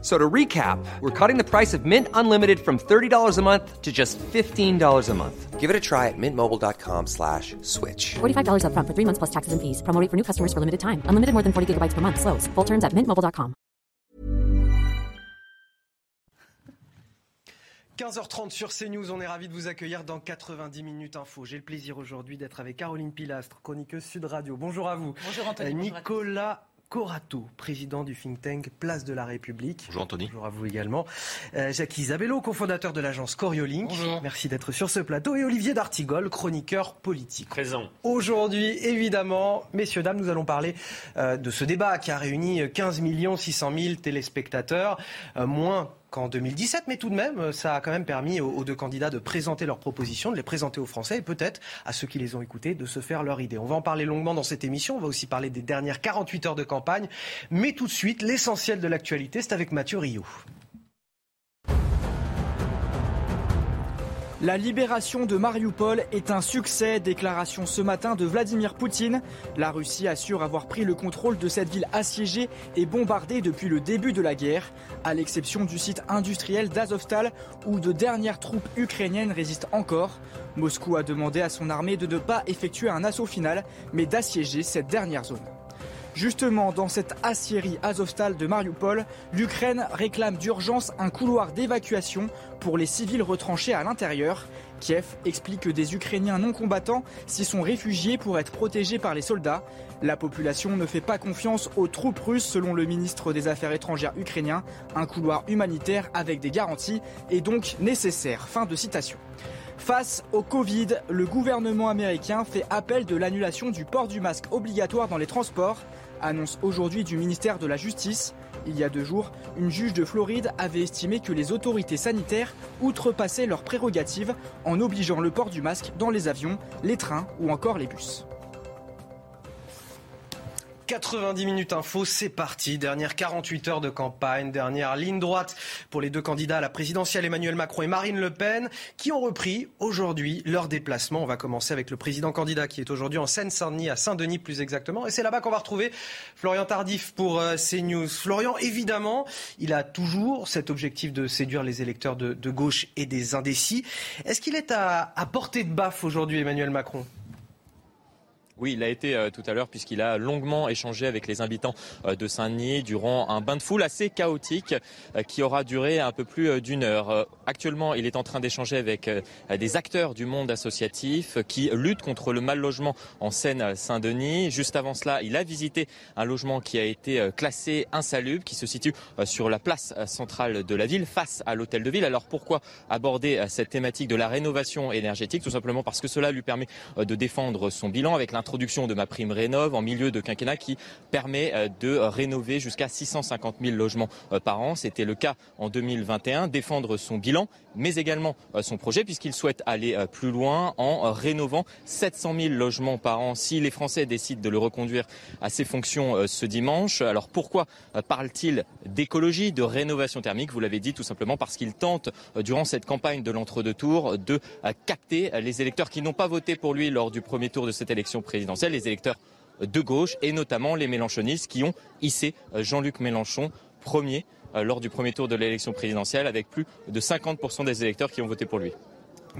So to recap, we're cutting the price of Mint Unlimited from $30 a month to just $15 a month. Give it a try at mintmobile.com slash switch. $45 upfront for three months plus taxes and fees. Promo rate for new customers for limited time. Unlimited more than 40 gigabytes per month. Slows. Full terms at mintmobile.com. 15h30 sur CNews, on est ravi de vous accueillir dans 90 minutes info. J'ai le plaisir aujourd'hui d'être avec Caroline Pilastre, chroniqueuse Sud Radio. Bonjour à vous. Bonjour Anthony. Euh, Nicolas Corato, président du think tank Place de la République. Bonjour Anthony. Bonjour à vous également. Euh, Jacques Isabello, cofondateur de l'agence Coriolink. Bonjour. Merci d'être sur ce plateau. Et Olivier D'Artigol, chroniqueur politique. Présent. Aujourd'hui, évidemment, messieurs, dames, nous allons parler euh, de ce débat qui a réuni 15 600 000 téléspectateurs, euh, moins qu'en 2017, mais tout de même, euh, ça a quand même permis aux, deux candidats de présenter leurs propositions, de les présenter aux Français et peut-être à ceux qui les ont écoutés de se faire leur idée. On va en parler longuement dans cette émission, on va aussi parler des dernières 48 heures de campagne, mais tout de suite, l'essentiel de l'actualité, c'est avec Mathieu Rio. La libération de Mariupol est un succès, déclaration ce matin de Vladimir Poutine. La Russie assure avoir pris le contrôle de cette ville assiégée et bombardée depuis le début de la guerre, à l'exception du site industriel d'Azovstal où de dernières troupes ukrainiennes résistent encore. Moscou a demandé à son armée de ne pas effectuer un assaut final, mais d'assiéger cette dernière zone. Justement, dans cette aciérie Azovstal de Mariupol, l'Ukraine réclame d'urgence un couloir d'évacuation pour les civils retranchés à l'intérieur. Kiev explique que des Ukrainiens non combattants s'y sont réfugiés pour être protégés par les soldats. La population ne fait pas confiance aux troupes russes selon le ministre des Affaires étrangères ukrainien. Un couloir humanitaire avec des garanties est donc nécessaire. Fin de citation. Face au Covid, le gouvernement américain fait appel de l'annulation du port du masque obligatoire dans les transports, annonce aujourd'hui du ministère de la Justice. Il y a deux jours, une juge de Floride avait estimé que les autorités sanitaires outrepassaient leurs prérogatives en obligeant le port du masque dans les avions, les trains ou encore les bus. 90 minutes info, c'est parti. Dernière 48 heures de campagne, dernière ligne droite pour les deux candidats à la présidentielle, Emmanuel Macron et Marine Le Pen, qui ont repris aujourd'hui leur déplacement. On va commencer avec le président candidat qui est aujourd'hui en Seine-Saint-Denis, à Saint-Denis plus exactement. Et c'est là-bas qu'on va retrouver Florian Tardif pour euh, CNews. Florian, évidemment, il a toujours cet objectif de séduire les électeurs de, gauche et des indécis. Est-ce qu'il est à, à portée de baffe aujourd'hui, Emmanuel Macron? Oui, il a été euh, tout à l'heure puisqu'il a longuement échangé avec les habitants euh, de Saint-Denis durant un bain de foule assez chaotique euh, qui aura duré un peu plus d'une heure. Actuellement, il est en train d'échanger avec des acteurs du monde associatif qui luttent contre le mal logement en Seine-Saint-Denis. Juste avant cela, il a visité un logement qui a été classé insalubre, qui se situe sur la place centrale de la ville, face à l'hôtel de ville. Alors pourquoi aborder cette thématique de la rénovation énergétique? Tout simplement parce que cela lui permet de défendre son bilan avec l'introduction de ma prime rénov en milieu de quinquennat qui permet euh, de rénover jusqu'à 650 000 logements euh, par an. C'était le cas en 2021. Défendre son bilan, mais également euh, son projet, puisqu'il souhaite aller plus loin en rénovant 700 000 logements par an si les Français décident de le reconduire à ses fonctions ce dimanche. Alors pourquoi parle-t-il d'écologie, de rénovation thermique? Vous l'avez dit tout simplement parce qu'il tente, durant cette campagne de l'entre-deux tours, de capter les électeurs qui n'ont pas voté pour lui lors du premier tour de cette élection présidentielle, les électeurs de gauche et notamment les mélanchonistes qui ont hissé Jean-Luc Mélenchon premier lors du premier tour de l'élection présidentielle avec plus de 50% des électeurs qui ont voté pour lui.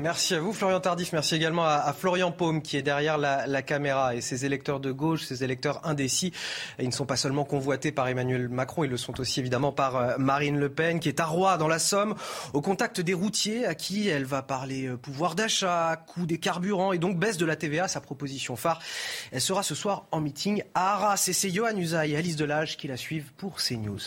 Merci à vous, Florian Tardif. Merci également à, Florian Paume qui est derrière la, caméra. Et ces électeurs de gauche, ces électeurs indécis, ils ne sont pas seulement convoités par Emmanuel Macron, ils le sont aussi évidemment par euh, Marine Le Pen, qui est à Roy dans la Somme, au contact des routiers à qui elle va parler euh, pouvoir d'achat, coût des carburants et donc baisse de la TVA, sa proposition phare. Elle sera ce soir en meeting à Arras. Et c'est Johan Usaï et Alice Delage qui la suivent pour CNews.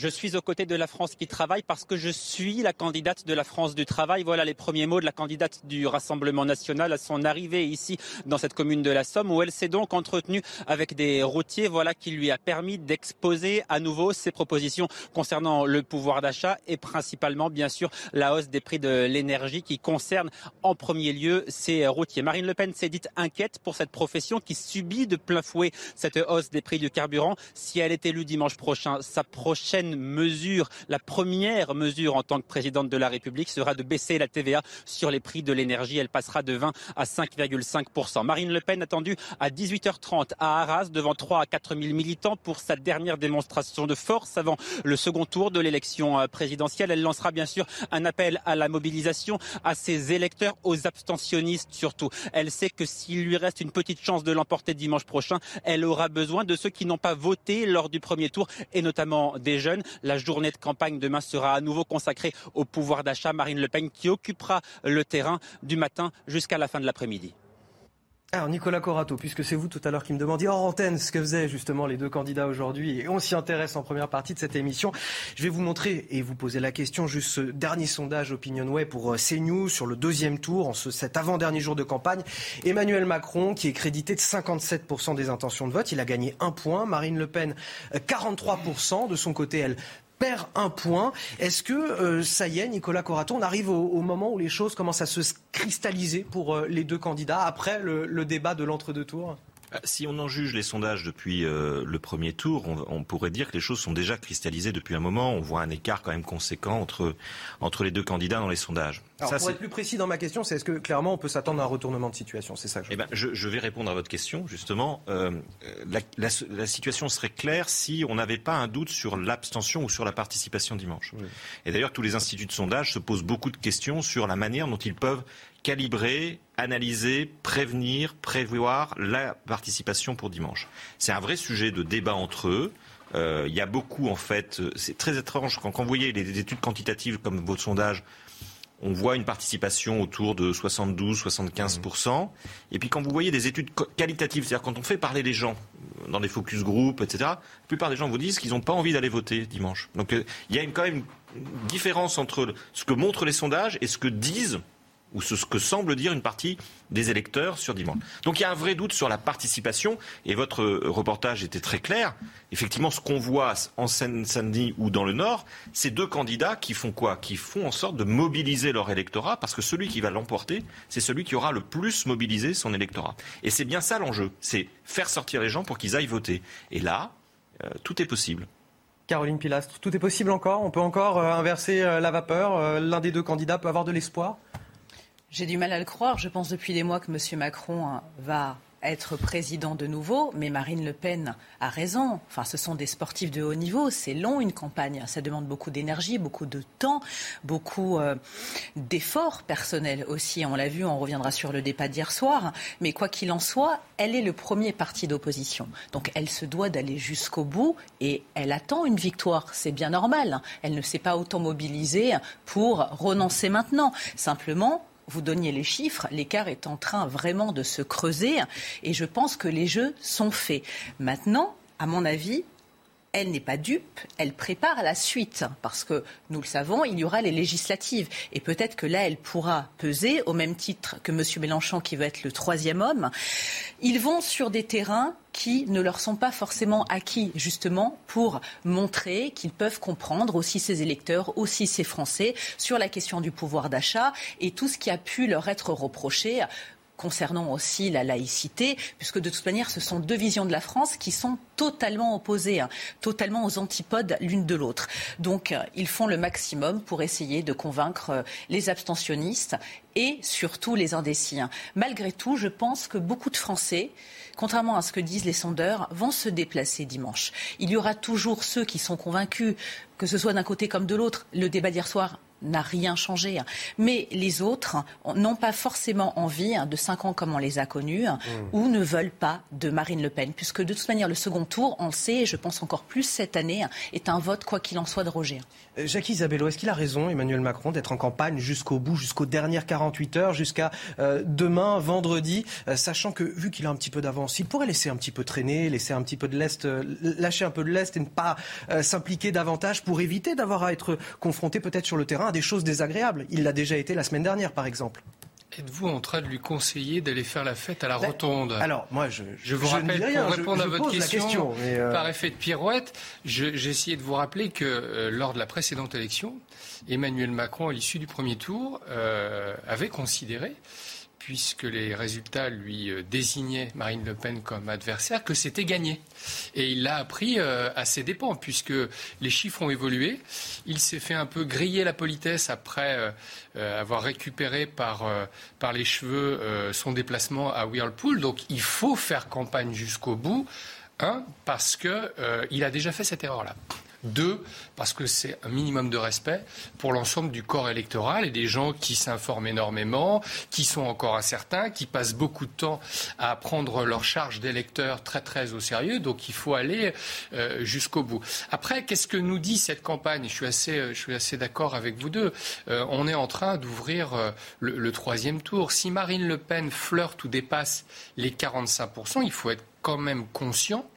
Je suis aux côtés de la France qui travaille parce que je suis la candidate de la France du travail. Voilà les premiers mots de la candidate du Rassemblement national à son arrivée ici dans cette commune de la Somme où elle s'est donc entretenue avec des routiers. Voilà qui lui a permis d'exposer à nouveau ses propositions concernant le pouvoir d'achat et principalement bien sûr la hausse des prix de l'énergie qui concerne en premier lieu ces routiers. Marine Le Pen s'est dite inquiète pour cette profession qui subit de plein fouet cette hausse des prix du carburant. Si elle est élue dimanche prochain, sa prochaine mesure, la première mesure en tant que présidente de la République sera de baisser la TVA sur les prix de l'énergie. Elle passera de 20 à 5,5%. Marine Le Pen attendue à 18h30 à Arras devant 3 à 4 000 militants pour sa dernière démonstration de force avant le second tour de l'élection euh, présidentielle. Elle lancera bien sûr un appel à la mobilisation à ses électeurs, aux abstentionnistes surtout. Elle sait que s'il lui reste une petite chance de l'emporter dimanche prochain, elle aura besoin de ceux qui n'ont pas voté lors du premier tour et notamment des La journée de campagne demain sera à nouveau consacrée au pouvoir d'achat. Marine Le Pen qui occupera le terrain du matin jusqu'à la fin de l'après-midi. Alors Nicolas Corato, puisque c'est vous tout à l'heure qui me demandiez hors antenne ce que faisaient justement les deux candidats aujourd'hui, et on s'y intéresse en première partie de cette émission, je vais vous montrer et vous poser la question, juste ce dernier sondage Opinionway pour euh, CNews sur le deuxième tour, en ce, cet avant-dernier jour de campagne. Emmanuel Macron, qui est crédité de 57% des intentions de vote, il a gagné un point. Marine Le Pen, 43%. Euh, de son côté, elle perd un point. Est-ce que euh, ça y est, Nicolas Coraton, on arrive au, moment où les choses commencent à se cristalliser pour euh, les deux candidats après le débat de l'entre-deux tours si on en juge les sondages depuis euh, le premier tour, on, pourrait dire que les choses sont déjà cristallisées depuis un moment. On voit un écart quand même conséquent entre, entre les deux candidats dans les sondages. Alors, pour être plus précis dans ma question, c'est est-ce que clairement on peut s'attendre à un retournement de situation? C'est ça que je, eh ben, je, vais répondre à votre question, justement. Euh, la, situation serait claire si on n'avait pas un doute sur l'abstention ou sur la participation dimanche. Et d'ailleurs, tous les instituts de sondage se posent beaucoup de questions sur la manière dont ils peuvent calibrer, analyser, prévenir, prévoir la participation pour dimanche. C'est un vrai sujet de débat entre eux. Euh, il y a beaucoup, en fait, c'est très étrange quand, quand vous voyez les études quantitatives comme votre sondage, on voit une participation autour de 72-75%. Mmh. Et puis quand vous voyez des études qualitatives, c'est-à-dire quand on fait parler les gens dans des focus group, etc., la plupart des gens vous disent qu'ils n'ont pas envie d'aller voter dimanche. Donc euh, il y a quand même une différence entre ce que montrent les sondages et ce que disent ou ce que semble dire une partie des électeurs sur dimanche. Donc il y a un vrai doute sur la participation, et votre reportage était très clair. Effectivement, ce qu'on voit en Seine-Saint-Denis ou dans le Nord, c'est deux candidats qui font quoi? Qui font en sorte de mobiliser leur électorat, parce que celui qui va l'emporter, c'est celui qui aura le plus mobilisé son électorat. Et c'est bien ça l'enjeu, c'est faire sortir les gens pour qu'ils aillent voter. Et là, euh, tout est possible. Caroline Pilastre, tout est possible encore? On peut encore euh, inverser euh, la vapeur? L'un des deux candidats peut avoir de l'espoir? J'ai du mal à le croire. Je pense depuis des mois que M. Macron hein, va être président de nouveau, mais Marine Le Pen a raison. Enfin, ce sont des sportifs de haut niveau. C'est long une campagne. Ça demande beaucoup d'énergie, beaucoup de temps, beaucoup euh, d'efforts personnels aussi. On l'a vu, on reviendra sur le débat d'hier soir. Mais quoi qu'il en soit, elle est le premier parti d'opposition. Donc elle se doit d'aller jusqu'au bout et elle attend une victoire. C'est bien normal. Elle ne s'est pas autant mobilisée pour renoncer maintenant. Simplement, vous donniez les chiffres, l'écart est en train vraiment de se creuser et je pense que les jeux sont faits. Maintenant, à mon avis, elle n'est pas dupe, elle prépare la suite, parce que nous le savons, il y aura les législatives. Et peut-être que là, elle pourra peser, au même titre que M. Mélenchon, qui veut être le troisième homme. Ils vont sur des terrains qui ne leur sont pas forcément acquis, justement, pour montrer qu'ils peuvent comprendre aussi ces électeurs, aussi ces Français, sur la question du pouvoir d'achat et tout ce qui a pu leur être reproché concernant aussi la laïcité, puisque de toute manière, ce sont deux visions de la France qui sont totalement opposées, hein, totalement aux antipodes l'une de l'autre. Donc, euh, ils font le maximum pour essayer de convaincre euh, les abstentionnistes et surtout les indécis. Hein. Malgré tout, je pense que beaucoup de Français contrairement à ce que disent les sondeurs, vont se déplacer dimanche. Il y aura toujours ceux qui sont convaincus, que ce soit d'un côté comme de l'autre. Le débat d'hier soir n'a rien changé. Mais les autres n'ont pas forcément envie de cinq ans comme on les a connus mmh. ou ne veulent pas de Marine Le Pen, puisque de toute manière, le second tour, on le sait, et je pense encore plus cette année, est un vote, quoi qu'il en soit, de Roger. Euh, Jacques Isabello, est-ce qu'il a raison, Emmanuel Macron, d'être en campagne jusqu'au bout, jusqu'aux dernières 48 heures, jusqu'à euh, demain, vendredi, euh, sachant que, vu qu'il a un petit peu d'avance, il pourrait laisser un petit peu traîner, laisser un petit peu de l'Est, lâcher un peu de l'Est et ne pas s'impliquer davantage pour éviter d'avoir à être confronté peut-être sur le terrain à des choses désagréables. Il l'a déjà été la semaine dernière, par exemple. Êtes-vous en train de lui conseiller d'aller faire la fête à la ben, rotonde? Alors, moi, je, je vous rappelle, pour répondre à votre question, euh, par effet de pirouette, j'ai essayé de vous rappeler que euh, lors de la précédente élection, Emmanuel Macron, à l'issue du premier tour, euh, avait considéré puisque les résultats lui euh, désignaient Marine Le Pen comme adversaire, que c'était gagné. Et il l'a appris euh, à ses dépens, puisque les chiffres ont évolué. Il s'est fait un peu griller la politesse après euh, avoir récupéré par, les cheveux son déplacement à Whirlpool. Donc il faut faire campagne jusqu'au bout. Un, parce qu'il a déjà fait cette erreur-là. Deux, parce que c'est un minimum de respect pour l'ensemble du corps électoral et des gens qui s'informent énormément, qui sont encore incertains, qui passent beaucoup de temps à prendre leur charge d'électeurs très très au sérieux. Donc il faut aller euh, jusqu'au bout. Après, qu'est-ce que nous dit cette campagne? Je suis assez, euh, assez d'accord avec vous deux. Euh, on est en train d'ouvrir le troisième tour. Si Marine Le Pen flirte ou dépasse les 45%, il faut être quand même conscient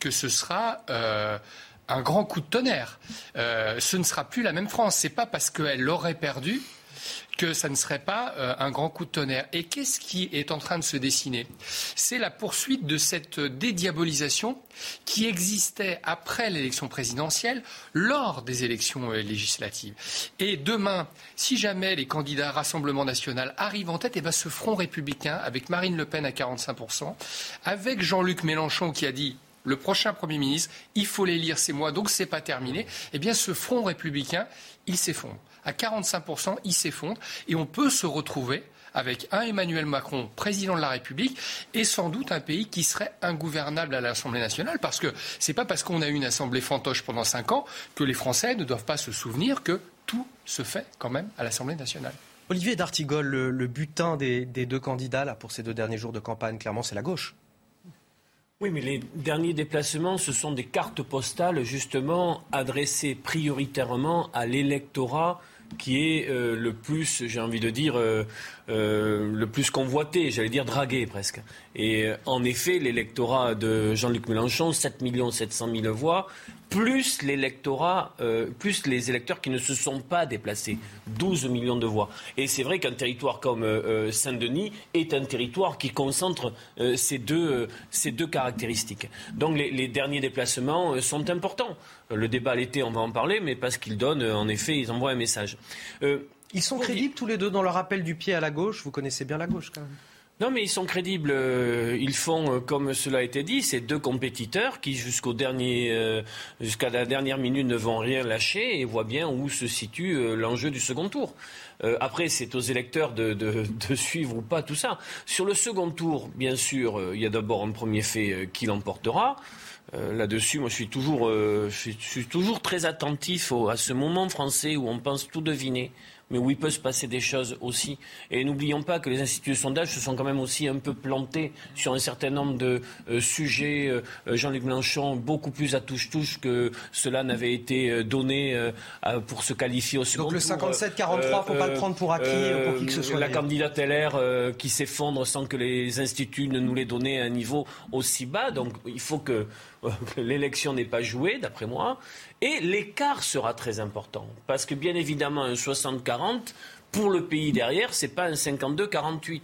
que ce sera un grand coup de tonnerre. Euh, ce ne sera plus la même France. C'est pas parce qu'elle l'aurait perdu que ça ne serait pas euh, un grand coup de tonnerre. Et qu'est-ce qui est en train de se dessiner? C'est la poursuite de cette dédiabolisation qui existait après l'élection présidentielle, lors des élections euh, législatives. Et demain, si jamais les candidats Rassemblement national arrivent en tête, eh ben, ce front républicain, avec Marine Le Pen à 45%, avec Jean-Luc Mélenchon qui a dit le prochain Premier ministre, il faut les lire ces mois, donc ce n'est pas terminé, eh bien ce front républicain, il s'effondre. À 45%, il s'effondre et on peut se retrouver avec un Emmanuel Macron, président de la République, et sans doute un pays qui serait ingouvernable à l'Assemblée nationale, parce que ce n'est pas parce qu'on a eu une Assemblée fantoche pendant cinq ans que les Français ne doivent pas se souvenir que tout se fait quand même à l'Assemblée nationale. Olivier D'Artigol, le, butin des, des, deux candidats là, pour ces deux derniers jours de campagne, clairement, c'est la gauche. Oui, mais les derniers déplacements, ce sont des cartes postales justement adressées prioritairement à l'électorat qui est euh, le plus, j'ai envie de dire, euh, euh, le plus convoité, j'allais dire dragué presque. Et en effet, l'électorat de Jean-Luc Mélenchon, 7 700 000 voix, plus l'électorat, plus les électeurs qui ne se sont pas déplacés, 12 millions de voix. Et c'est vrai qu'un territoire comme Saint-Denis est un territoire qui concentre ces, deux, ces deux caractéristiques. Donc les, les derniers déplacements sont importants. Le débat à l'été, on va en parler, mais parce qu'ils donnent, en effet, ils envoient un message. Euh, ils sont crédibles tous les deux dans leur appel du pied à la gauche? Vous connaissez bien la gauche quand même non, mais ils sont crédibles. Euh, ils font, euh, comme cela a été dit, ces deux compétiteurs qui, jusqu'au dernier, jusqu'à la dernière minute, ne vont rien lâcher et voient bien où se situe l'enjeu du second tour. après, c'est aux électeurs de, de, suivre ou pas tout ça. Sur le second tour, bien sûr, il y a d'abord un premier fait qui l'emportera. Euh, là-dessus, moi, je suis toujours, euh, je suis, toujours très attentif à ce moment français où on pense tout deviner mais où il peut se passer des choses aussi. Et n'oublions pas que les instituts de sondage se sont quand même aussi un peu plantés sur un certain nombre de euh, sujets. Euh, Jean-Luc Mélenchon, beaucoup plus à touche-touche que cela n'avait été euh, donné pour se qualifier au second Donc le 57-43, faut pas le prendre pour acquis pour qui que ce soit. La candidate LR qui s'effondre sans que les instituts ne nous l'aient donné à un niveau aussi bas. Donc il faut que l'élection n'est pas jouée, d'après moi. Et l'écart sera très important. Parce que bien évidemment, un 60-40, pour le pays derrière, ce n'est pas un 52-48.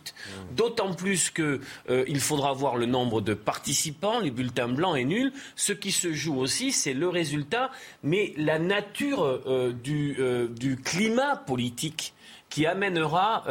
D'autant plus qu'il euh, faudra voir le nombre de participants, les bulletins blancs et nuls. Ce qui se joue aussi, c'est le résultat, mais la nature euh, du, euh, du, climat politique qui amènera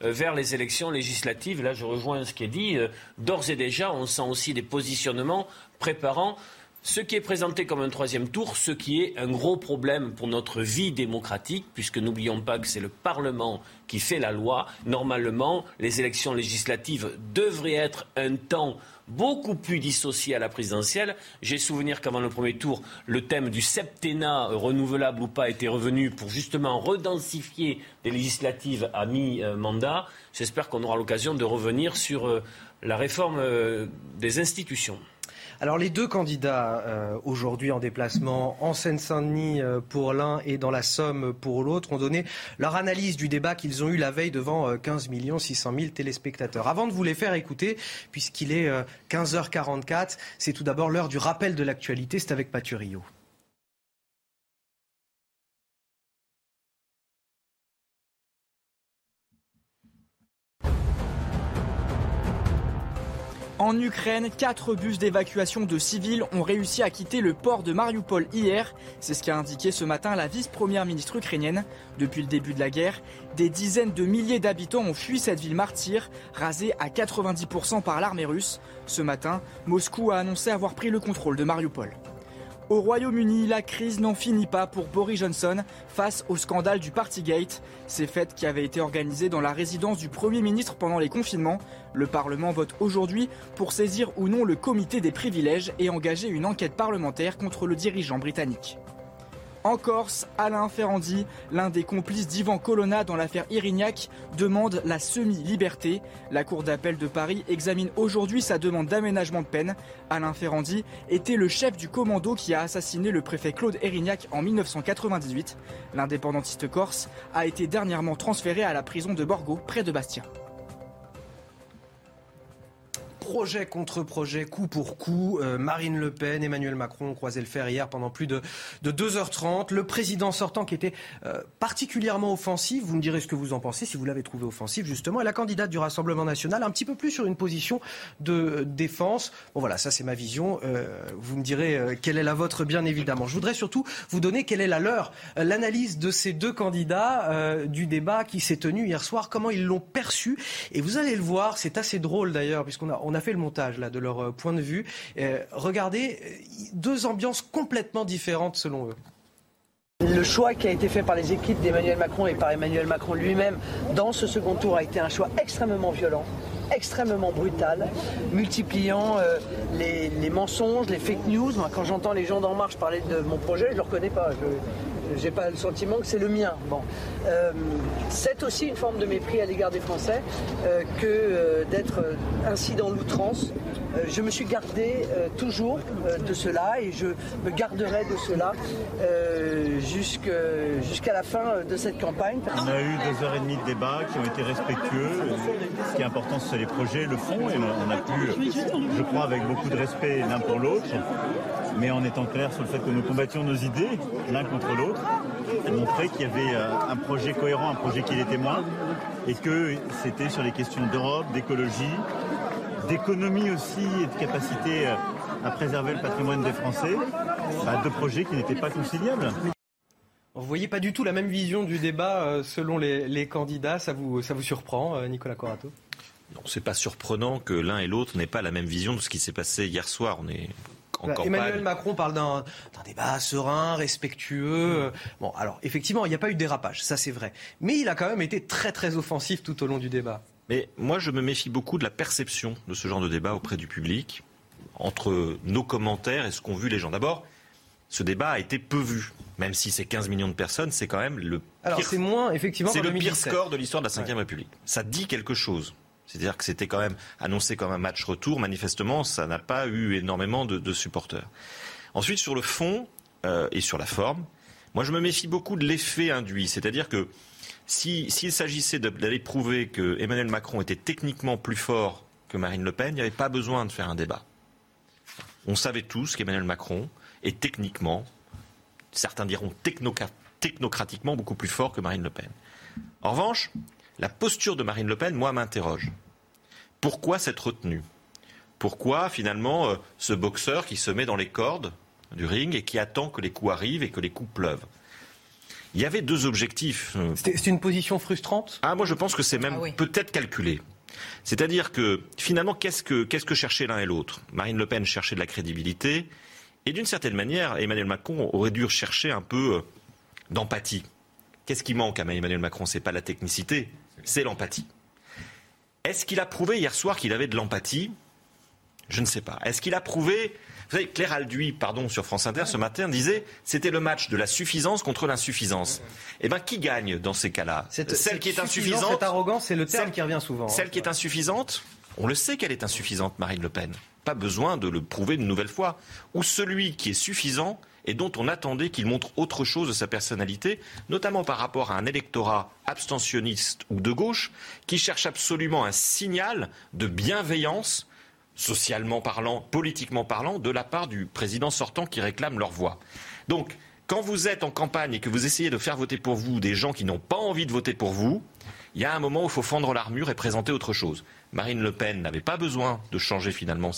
vers les élections législatives. Là, je rejoins ce qui est dit. D'ores et déjà, on sent aussi des positionnements préparant ce qui est présenté comme un troisième tour, ce qui est un gros problème pour notre vie démocratique, puisque n'oublions pas que c'est le Parlement qui fait la loi. Normalement, les élections législatives devraient être un temps beaucoup plus dissocié à la présidentielle. J'ai souvenir qu'avant le premier tour, le thème du septennat renouvelable ou pas était revenu pour justement redensifier les législatives à mi-mandat. J'espère qu'on aura l'occasion de revenir sur euh, la réforme euh, des institutions. Alors les deux candidats euh, aujourd'hui en déplacement en Seine-Saint-Denis euh, pour l'un et dans la Somme pour l'autre ont donné leur analyse du débat qu'ils ont eu la veille devant 15 600 000 téléspectateurs. Avant de vous les faire écouter, puisqu'il est 15h44, c'est tout d'abord l'heure du rappel de l'actualité, c'est avec Rio. En Ukraine, quatre bus d'évacuation de civils ont réussi à quitter le port de Mariupol hier. C'est ce qu'a indiqué ce matin la vice-première ministre ukrainienne. Depuis le début de la guerre, des dizaines de milliers d'habitants ont fui cette ville martyre, rasée à 90% par l'armée russe. Ce matin, Moscou a annoncé avoir pris le contrôle de Mariupol. Au Royaume-Uni, la crise n'en finit pas pour Boris Johnson face au scandale du Partygate. Ces fêtes qui avaient été organisées dans la résidence du Premier ministre pendant les confinements. Le Parlement vote aujourd'hui pour saisir ou non le comité des privilèges et engager une enquête parlementaire contre le dirigeant britannique. En Corse, Alain Ferrandi, l'un des complices d'Ivan Colonna dans l'affaire Irignac, demande la semi-liberté. La Cour d'appel de Paris examine aujourd'hui sa demande d'aménagement de peine. Alain Ferrandi était le chef du commando qui a assassiné le préfet Claude Erignac en 1998. L'indépendantiste corse a été dernièrement transféré à la prison de Borgo, près de Bastia projet contre projet, coup pour coup. Euh, Marine Le Pen, Emmanuel Macron ont croisé le fer hier pendant plus de, de 2h30. Le président sortant qui était euh, particulièrement offensif, vous me direz ce que vous en pensez, si vous l'avez trouvé offensif justement, et la candidate du Rassemblement national un petit peu plus sur une position de défense. Bon voilà, ça c'est ma vision. Euh, vous me direz quelle est la vôtre bien évidemment. Je voudrais surtout vous donner quelle est la leur, l'analyse de ces deux candidats du débat qui s'est tenu hier soir, comment ils l'ont perçu. Et vous allez le voir, c'est assez drôle d'ailleurs, puisqu'on a, on a fait le montage là, de leur euh, point de vue. Euh, regardez, euh, deux ambiances complètement différentes selon eux. Le choix qui a été fait par les équipes d'Emmanuel Macron et par Emmanuel Macron lui-même dans ce second tour a été un choix extrêmement violent, extrêmement brutal, multipliant les, mensonges, les fake news. quand j'entends les gens d'En Marche parler de mon projet, je ne le reconnais pas. Je n'ai pas le sentiment que c'est le mien. Bon. c'est aussi une forme de mépris à l'égard des Français que d'être ainsi dans l'outrance. Euh, je me suis gardé euh, toujours euh, de cela et je me garderai de cela jusqu'à la fin de cette campagne. On a eu deux heures et demie de débat qui ont été respectueux. Ce qui est important, c'est les projets, le fond. Et on a pu, je crois, avec beaucoup de respect l'un pour l'autre, mais en étant clair sur le fait que nous combattions nos idées l'un contre l'autre, montrer qu'il y avait un projet cohérent, un projet qui était témoin, et que c'était sur les questions d'Europe, d'écologie, d'économie aussi et de capacité euh, à préserver le patrimoine des Français, bah, deux projets qui n'étaient pas conciliables. Vous voyez pas du tout la même vision du débat euh, selon les, candidats, ça vous, surprend, euh, Nicolas Corato c'est pas surprenant que l'un et l'autre n'aient pas la même vision de ce qui s'est passé hier soir. On est bah, Emmanuel Macron parle d'un débat serein, respectueux. Bon, alors effectivement, il n'y a pas eu de dérapage, ça c'est vrai. Mais il a quand même été très très offensif tout au long du débat. Mais moi, je me méfie beaucoup de la perception de ce genre de débat auprès du public, entre nos commentaires et ce qu'ont vu les gens. D'abord, ce débat a été peu vu. Même si c'est 15 millions de personnes, c'est quand même le pire, c'est moins, effectivement, c'est le pire score de l'histoire de la Ve République. Ça dit quelque chose. C'est-à-dire que c'était quand même annoncé comme un match retour. Manifestement, ça n'a pas eu énormément de, supporters. Ensuite, sur le fond euh, et sur la forme, moi, je me méfie beaucoup de l'effet induit. C'est-à-dire que s'il s'agissait d'aller prouver que Emmanuel Macron était techniquement plus fort que Marine Le Pen, il n'y avait pas besoin de faire un débat. On savait tous qu'Emmanuel Macron est techniquement, certains diront technocratiquement, beaucoup plus fort que Marine Le Pen. En revanche, la posture de Marine Le Pen, moi, m'interroge. Pourquoi cette retenue? Pourquoi, finalement, euh, ce boxeur qui se met dans les cordes du ring et qui attend que les coups arrivent et que les coups pleuvent? Il y avait deux objectifs. C'est une position frustrante? Ah, moi je pense que c'est même ah peut-être calculé. C'est-à-dire que finalement, qu'est-ce que, qu'est-ce que cherchait l'un et l'autre? Marine Le Pen cherchait de la crédibilité Et d'une certaine manière, Emmanuel Macron aurait dû chercher un peu euh, d'empathie. Qu'est-ce qui manque à Emmanuel Macron? C'est pas la technicité, c'est l'empathie. Est-ce qu'il a prouvé hier soir qu'il avait de l'empathie? Je ne sais pas. Est-ce qu'il a prouvé vous savez, Claire Alduy, pardon, sur France Inter ce matin disait c'était le match de la suffisance contre l'insuffisance. Eh bien, qui gagne dans ces cas-là? Celle qui est insuffisante. Cette arrogance, c'est le terme qui revient souvent. Celle qui est insuffisante, on le sait qu'elle est insuffisante, Marine Le Pen. Pas besoin de le prouver une nouvelle fois. Ou celui qui est suffisant et dont on attendait qu'il montre autre chose de sa personnalité, notamment par rapport à un électorat abstentionniste ou de gauche qui cherche absolument un signal de bienveillance socialement parlant, politiquement parlant, de la part du président sortant qui réclame leur voix. Donc, quand vous êtes en campagne et que vous essayez de faire voter pour vous des gens qui n'ont pas envie de voter pour vous, il y a un moment où il faut fendre l'armure et présenter autre chose. Marine Le Pen n'avait pas besoin de changer finalement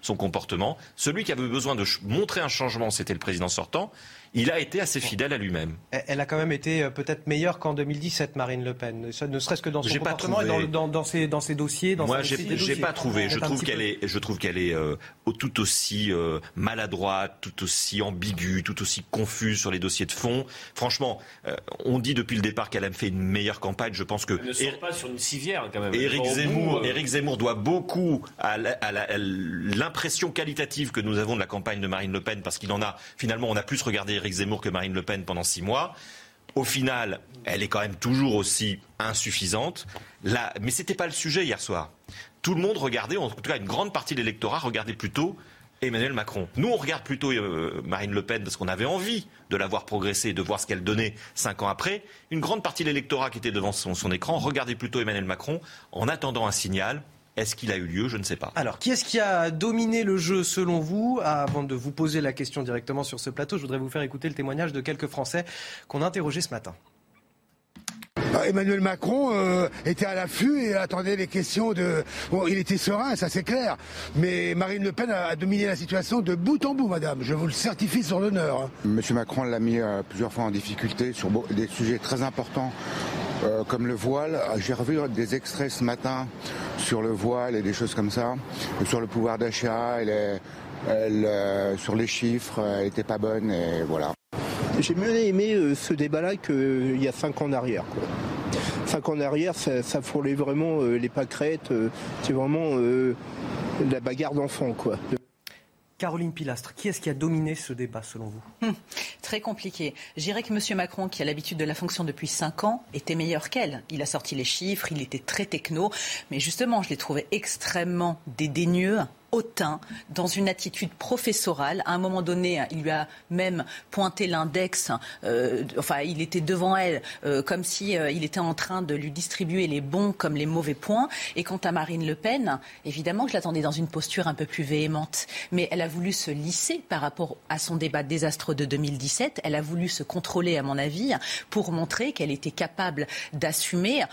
son comportement. Celui qui avait besoin de montrer un changement, c'était le président sortant il a été assez fidèle à lui-même. Elle a quand même été euh, peut-être meilleure qu'en 2017, Marine LePen, ne serait-ce que dans son comportement et dans, dans, ses, dans, ses, dossiers. Dans Moi, j'ai pas trouvé. Je trouve qu'elle est, je trouve qu'elle est euh, tout aussi euh, maladroite, tout aussi ambiguë, tout aussi confuse sur les dossiers de fond. Franchement, on dit depuis le départ qu'elle a fait une meilleure campagne. Je pense que. Elle ne sort pas sur une civière quand même. Éric Zemmour, Zemmour doit beaucoup à l'impression qualitative que nous avons de la campagne de Marine Le Pen, parce qu'il en a finalement, on a plus regardé Éric Zemmour que Marine Le Pen pendant six mois. Au final, elle est quand même toujours aussi insuffisante. Là, mais ce n'était pas le sujet hier soir. Tout le monde regardait, en tout cas une grande partie de l'électorat regardait plutôt Emmanuel Macron. Nous, on regarde plutôt euh, Marine Le Pen parce qu'on avait envie de la voir progresser et de voir ce qu'elle donnait cinq ans après. Une grande partie de l'électorat qui était devant son écran regardait plutôt Emmanuel Macron en attendant un signal est-ce qu'il a eu lieu? Je ne sais pas. Alors, qui est-ce qui a dominé le jeu selon vous? Avant de vous poser la question directement sur ce plateau, je voudrais vous faire écouter le témoignage de quelques Français qu'on a interrogés ce matin. Ah, Emmanuel Macron euh, était à l'affût et attendait les questions de. Bon, il était serein, ça c'est clair. Mais Marine Le Pen a, dominé la situation de bout en bout, madame. Je vous le certifie sur l'honneur. Hein. Monsieur Macron l'a mis euh, plusieurs fois en difficulté sur des sujets très importants euh, comme le voile. J'ai revu des extraits ce matin sur le voile et des choses comme ça, sur le pouvoir d'achat, sur les chiffres, elle n'était pas bonne et voilà. J'ai mieux aimé euh, ce débat-là qu'il y a cinq ans en arrière. Cinq ans en arrière, ça, ça frôlait vraiment euh, les pâquerettes. c'est vraiment la bagarre d'enfants. Caroline Pilastre, qui est-ce qui a dominé ce débat selon vous? Hum, Très compliqué. Je dirais que M. Macron, qui a l'habitude de la fonction depuis 5 ans, était meilleur qu'elle. Il a sorti les chiffres, il était très techno, mais justement, je l'ai trouvé extrêmement dédaigneux, hautain, dans une attitude professorale. À un moment donné, il lui a même pointé l'index, euh, enfin, il était devant elle, euh, comme si euh, il était en train de lui distribuer les bons comme les mauvais points. Et quant à Marine Le Pen, évidemment je l'attendais dans une posture un peu plus véhémente. Mais elle a voulu se lisser par rapport à son débat désastreux de 2017. Elle a voulu se contrôler, à mon avis, pour montrer qu'elle était capable d'assumer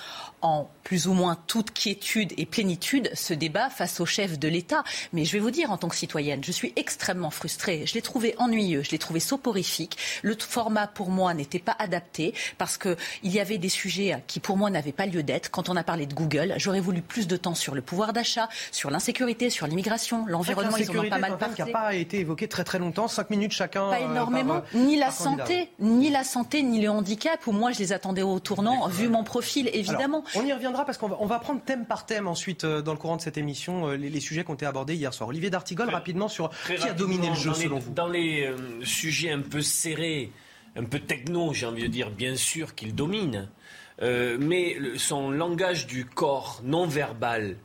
en plus ou moins toute quiétude et plénitude ce débat face au chef de l'État. Mais je vais vous dire, en tant que citoyenne, je suis extrêmement frustrée. Je l'ai trouvé ennuyeux, je l'ai trouvé soporifique. Le format, pour moi, n'était pas adapté parce qu'il y avait des sujets qui, pour moi, n'avaient pas lieu d'être. Quand on a parlé de Google, j'aurais voulu plus de temps sur le pouvoir d'achat, sur l'insécurité, sur l'immigration, l'environnement. Ils en ont pas mal parlé. qui n'a pas été évoqué très très longtemps, cinq minutes chacun. Pas euh, énormément. Euh, ni la santé, ni la santé, ni le handicap. Où moi, je les attendais au tournant, vu mon profil, évidemment. On y reviendra parce qu'on va, on va prendre thème par thème ensuite euh, dans le courant de cette émission les, les sujets qui ont été abordés hier soir. Olivier D'Artigol, rapidement sur qui a dominé le jeu selon vous Dans les euh, sujets un peu serrés, un peu techno, j'ai envie de dire, bien sûr qu'il domine. Euh, mais son langage du corps non verbal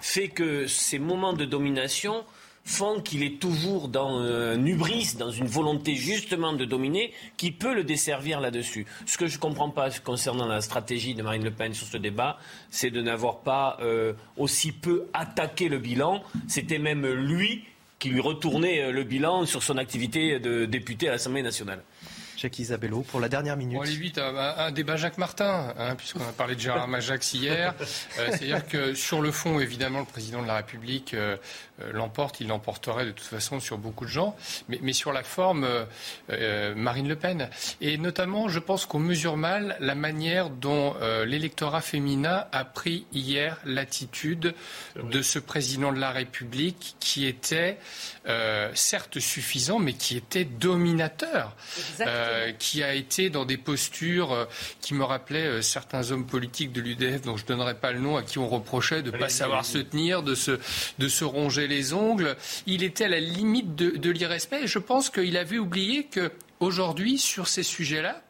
fait que ces moments de domination font qu'il est toujours dans un hubris, dans une volonté justement de dominer, qui peut le desservir là-dessus. Ce que je ne comprends pas concernant la stratégie de Marine Le Pen sur ce débat, c'est de n'avoir pas euh, aussi peu attaqué le bilan. C'était même lui qui lui retournait euh, le bilan sur son activité de député à l'Assemblée nationale. Jacques Isabello, pour la dernière minute. On aller vite, un, débat Jacques Martin, hein, puisqu'on a parlé de Gérard Majax hier. Euh, c'est-à-dire que sur le fond, évidemment, le président de la République euh, euh, l'emporte, il l'emporterait de toute façon sur beaucoup de gens, mais, mais sur la forme, Marine Le Pen. Et notamment, je pense qu'on mesure mal la manière dont l'électorat féminin a pris hier l'attitude de ce président de la République qui était certes suffisant, mais qui était dominateur, qui a été dans des postures qui me rappelaient certains hommes politiques de l'UDF dont je ne donnerai pas le nom, à qui on reprochait de ne pas savoir se tenir, de se, de se ronger les ongles. Il était à la limite de, de l'irrespect et je pense qu'il avait oublié qu'aujourd'hui, sur ces sujets-là,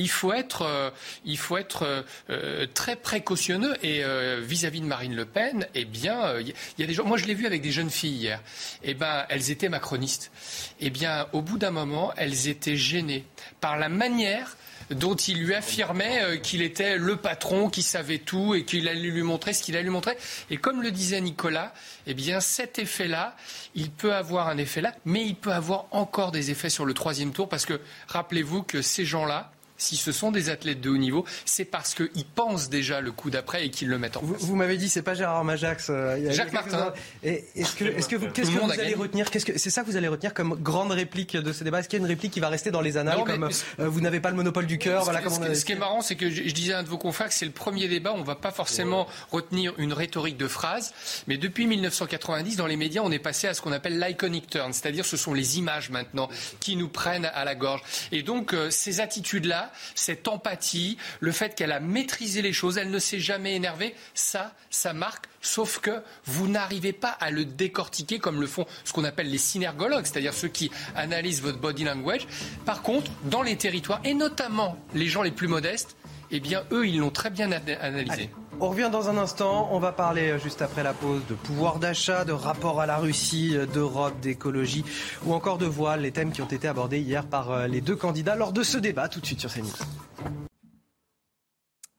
il faut être, euh, il faut être euh, très précautionneux. Et euh, vis-à-vis de Marine Le Pen, eh bien, il y a des gens. Moi, je l'ai vu avec des jeunes filles hier. Eh ben, elles étaient macronistes. Eh bien, au bout d'un moment, elles étaient gênées par la manière dont il lui affirmait euh, qu'il était le patron, qui savait tout et qu'il allait lui montrer ce qu'il allait lui montrer. Et comme le disait Nicolas, eh bien cet effet-là, il peut avoir un effet là, mais il peut avoir encore des effets sur le troisième tour parce que rappelez-vous que ces gens-là, si ce sont des athlètes de haut niveau, c'est parce qu'ils pensent déjà le coup d'après et qu'ils le mettent en place. Vous, m'avez dit, c'est pas Gérard Majax. Euh, Jacques Martin. Est-ce que, vous, qu'est-ce que vous allez retenir? Qu'est-ce que c'est ça que vous allez retenir comme grande réplique de ce débat? Est-ce qu'il y a une réplique qui va rester dans les annales comme euh, vous n'avez pas le monopole du cœur Voilà. Ce, qui est marrant, c'est que je, disais à un de vos confrères que c'est le premier débat. On va pas forcément retenir une rhétorique de phrase, mais depuis 1990, dans les médias, on est passé à ce qu'on appelle l'iconic turn, c'est-à-dire ce sont les images maintenant qui nous prennent à la gorge. Et donc euh, ces attitudes-là, cette empathie le fait qu'elle a maîtrisé les choses, elle ne s'est jamais énervée, ça, ça marque. Sauf que vous n'arrivez pas à le décortiquer comme le font ce qu'on appelle les synergologues, c'est-à-dire ceux qui analysent votre body language. Par contre, dans les territoires, et notamment les gens les plus modestes, eh bien, eux, ils l'ont très bien analysé. On revient dans un instant. On va parler euh, juste après la pause de pouvoir d'achat, de rapport à la Russie, euh, d'Europe, d'écologie ou encore de voile, les thèmes qui ont été abordés hier par euh, les deux candidats lors de ce débat. Tout de suite sur CNews.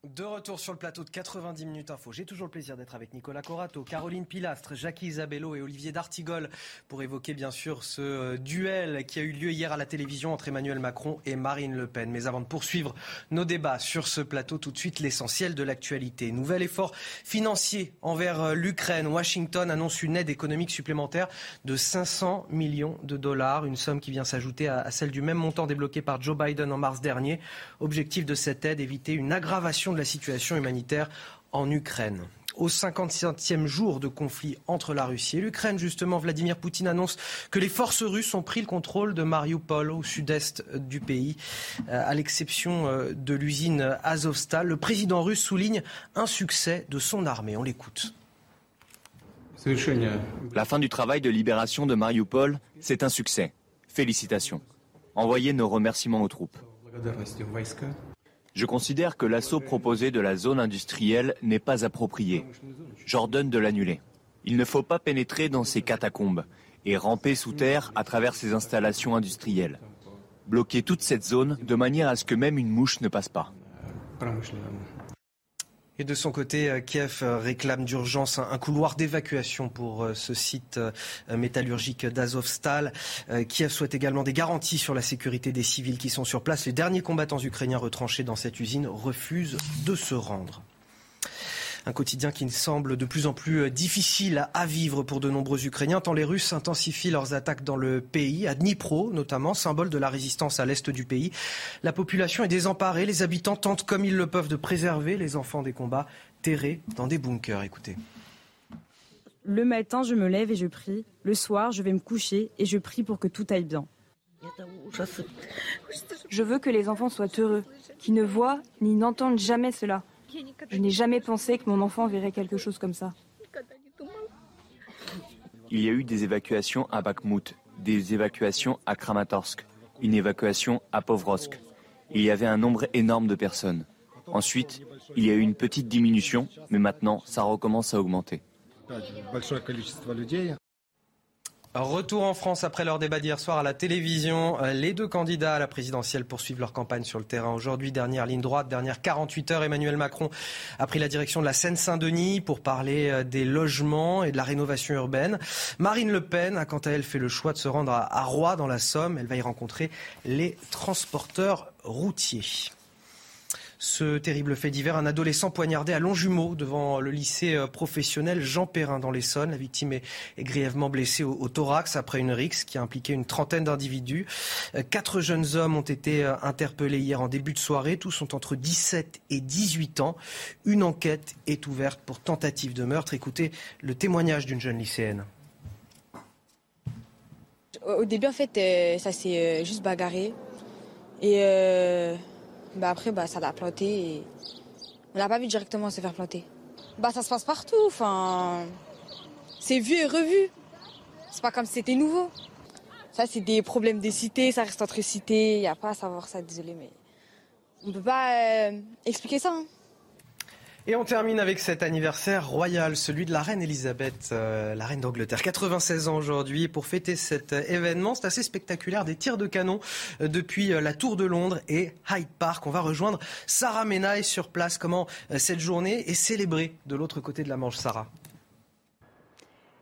De retour sur le plateau de 90 minutes info. J'ai toujours le plaisir d'être avec Nicolas Corato, Caroline Pilastre, Jackie Isabello et Olivier D'Artigol pour évoquer bien sûr ce euh, duel qui a eu lieu hier à la télévision entre Emmanuel Macron et Marine Le Pen. Mais avant de poursuivre nos débats sur ce plateau, tout de suite l'essentiel de l'actualité. Nouvel effort financier envers euh, l'Ukraine. Washington annonce une aide économique supplémentaire de 500 millions de dollars, une somme qui vient s'ajouter à celle du même montant débloqué par Joe Biden en mars dernier. Objectif de cette aide, éviter une aggravation de la situation humanitaire en Ukraine au 57e jour de conflit entre la Russie et l'Ukraine. Justement, Vladimir Poutine annonce que les forces russes ont pris le contrôle de Mariupol au sud-est du pays, euh, à l'exception euh, de l'usine Azovstal. Le président russe souligne un succès de son armée. On l'écoute. La fin du travail de libération de Mariupol, c'est un succès. Félicitations. Envoyez nos remerciements aux troupes. Je considère que l'assaut proposé de la zone industrielle n'est pas approprié. J'ordonne de l'annuler. Il ne faut pas pénétrer dans ces catacombes et ramper sous terre à travers ces installations industrielles. Bloquer toute cette zone de manière à ce que même une mouche ne passe pas. De son côté, euh, Kiev euh, réclame d'urgence un couloir d'évacuation pour euh, ce site métallurgique d'Azovstal. Kiev souhaite également des garanties sur la sécurité des civils qui sont sur place. Les derniers combattants ukrainiens retranchés dans cette usine refusent de se rendre. Un quotidien qui semble de plus en plus euh, difficile à vivre pour de nombreux Ukrainiens, tant les Russes intensifient leurs attaques dans le pays, à Dnipro notamment, symbole de la résistance à l'est du pays. La population est désemparée, les habitants tentent comme ils le peuvent de préserver les enfants des combats, terrés dans des bunkers. Écoutez. Le matin, je me lève et je prie. Le soir, je vais me coucher et je prie pour que tout aille bien. Je veux que les enfants soient heureux, qu'ils ne voient ni n'entendent jamais cela. Je n'ai jamais pensé que mon enfant verrait quelque chose comme ça. Il y a eu des évacuations à Bakhmut, des évacuations à Kramatorsk, une évacuation à Povrovsk. Il y avait un nombre énorme de personnes. Ensuite, il y a eu une petite diminution, mais maintenant, ça recommence à augmenter. Retour en France après leur débat d'hier soir à la télévision. Les deux candidats à la présidentielle poursuivent leur campagne sur le terrain. Aujourd'hui, dernière ligne droite, dernière 48 heures, Emmanuel Macron a pris la direction de la Seine-Saint-Denis pour parler euh, des logements et de la rénovation urbaine. Marine Le Pen a quant à elle fait le choix de se rendre à Roy dans la Somme. Elle va y rencontrer les transporteurs routiers. Ce terrible fait divers, un adolescent poignardé à Longjumeau devant le lycée euh, professionnel Jean Perrin dans l'Essonne. La victime est, grièvement blessée au, thorax après une rixe qui a impliqué une trentaine d'individus. Euh, quatre jeunes hommes ont été euh, interpellés hier en début de soirée. Tous sont entre 17 et 18 ans. Une enquête est ouverte pour tentative de meurtre. Écoutez le témoignage d'une jeune lycéenne. Au début, en fait, ça s'est juste bagarré. Et bah après, bah, ça l'a planté et on n'a pas vu directement se faire planter. Bah ça se passe partout, enfin, c'est vu et revu. C'est pas comme si c'était nouveau. Ça, c'est des problèmes des cités, ça reste entre cités, il n'y a pas à savoir ça, désolé, mais on peut pas euh, expliquer ça. Hein. Et on termine avec cet anniversaire royal, celui de la reine Elisabeth, euh, la reine d'Angleterre. 96 ans aujourd'hui. Pour fêter cet euh, événement, c'est assez spectaculaire. Des tirs de canon euh, depuis la Tour de Londres et Hyde Park. On va rejoindre Sarah Menaille sur place. Comment cette journée est célébrée de l'autre côté de la Manche, Sarah?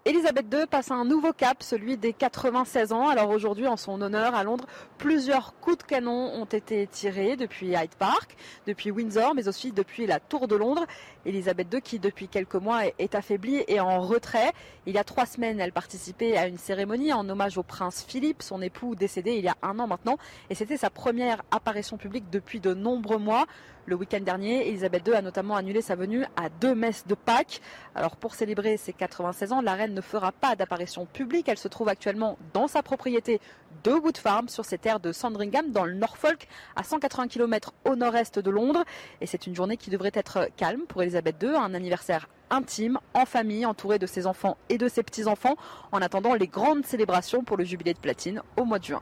Elisabeth II passe un nouveau cap, celui des 96 ans. Alors aujourd'hui, en son honneur, à Londres, plusieurs coups de canon ont été tirés depuis Hyde Park, depuis Windsor, mais aussi depuis la Tour de Londres. Elisabeth II, qui depuis quelques mois est affaiblie et en retrait. Il y a trois semaines, elle participait à une cérémonie en hommage au prince Philippe, son époux décédé il y a un an maintenant. Et c'était sa première apparition publique depuis de nombreux mois. Le week-end dernier, Elisabeth II a notamment annulé sa venue à deux messes de Pâques. Alors pour célébrer ses 96 ans, la reine ne fera pas d'apparition publique. Elle se trouve actuellement dans sa propriété de Wood Farm sur ses terres de Sandringham dans le Norfolk à 180 km au nord-est de Londres. Et c'est une journée qui devrait être calme pour Elisabeth II, un anniversaire intime, en famille, entouré de ses enfants et de ses petits-enfants, en attendant les grandes célébrations pour le jubilé de platine au mois de juin.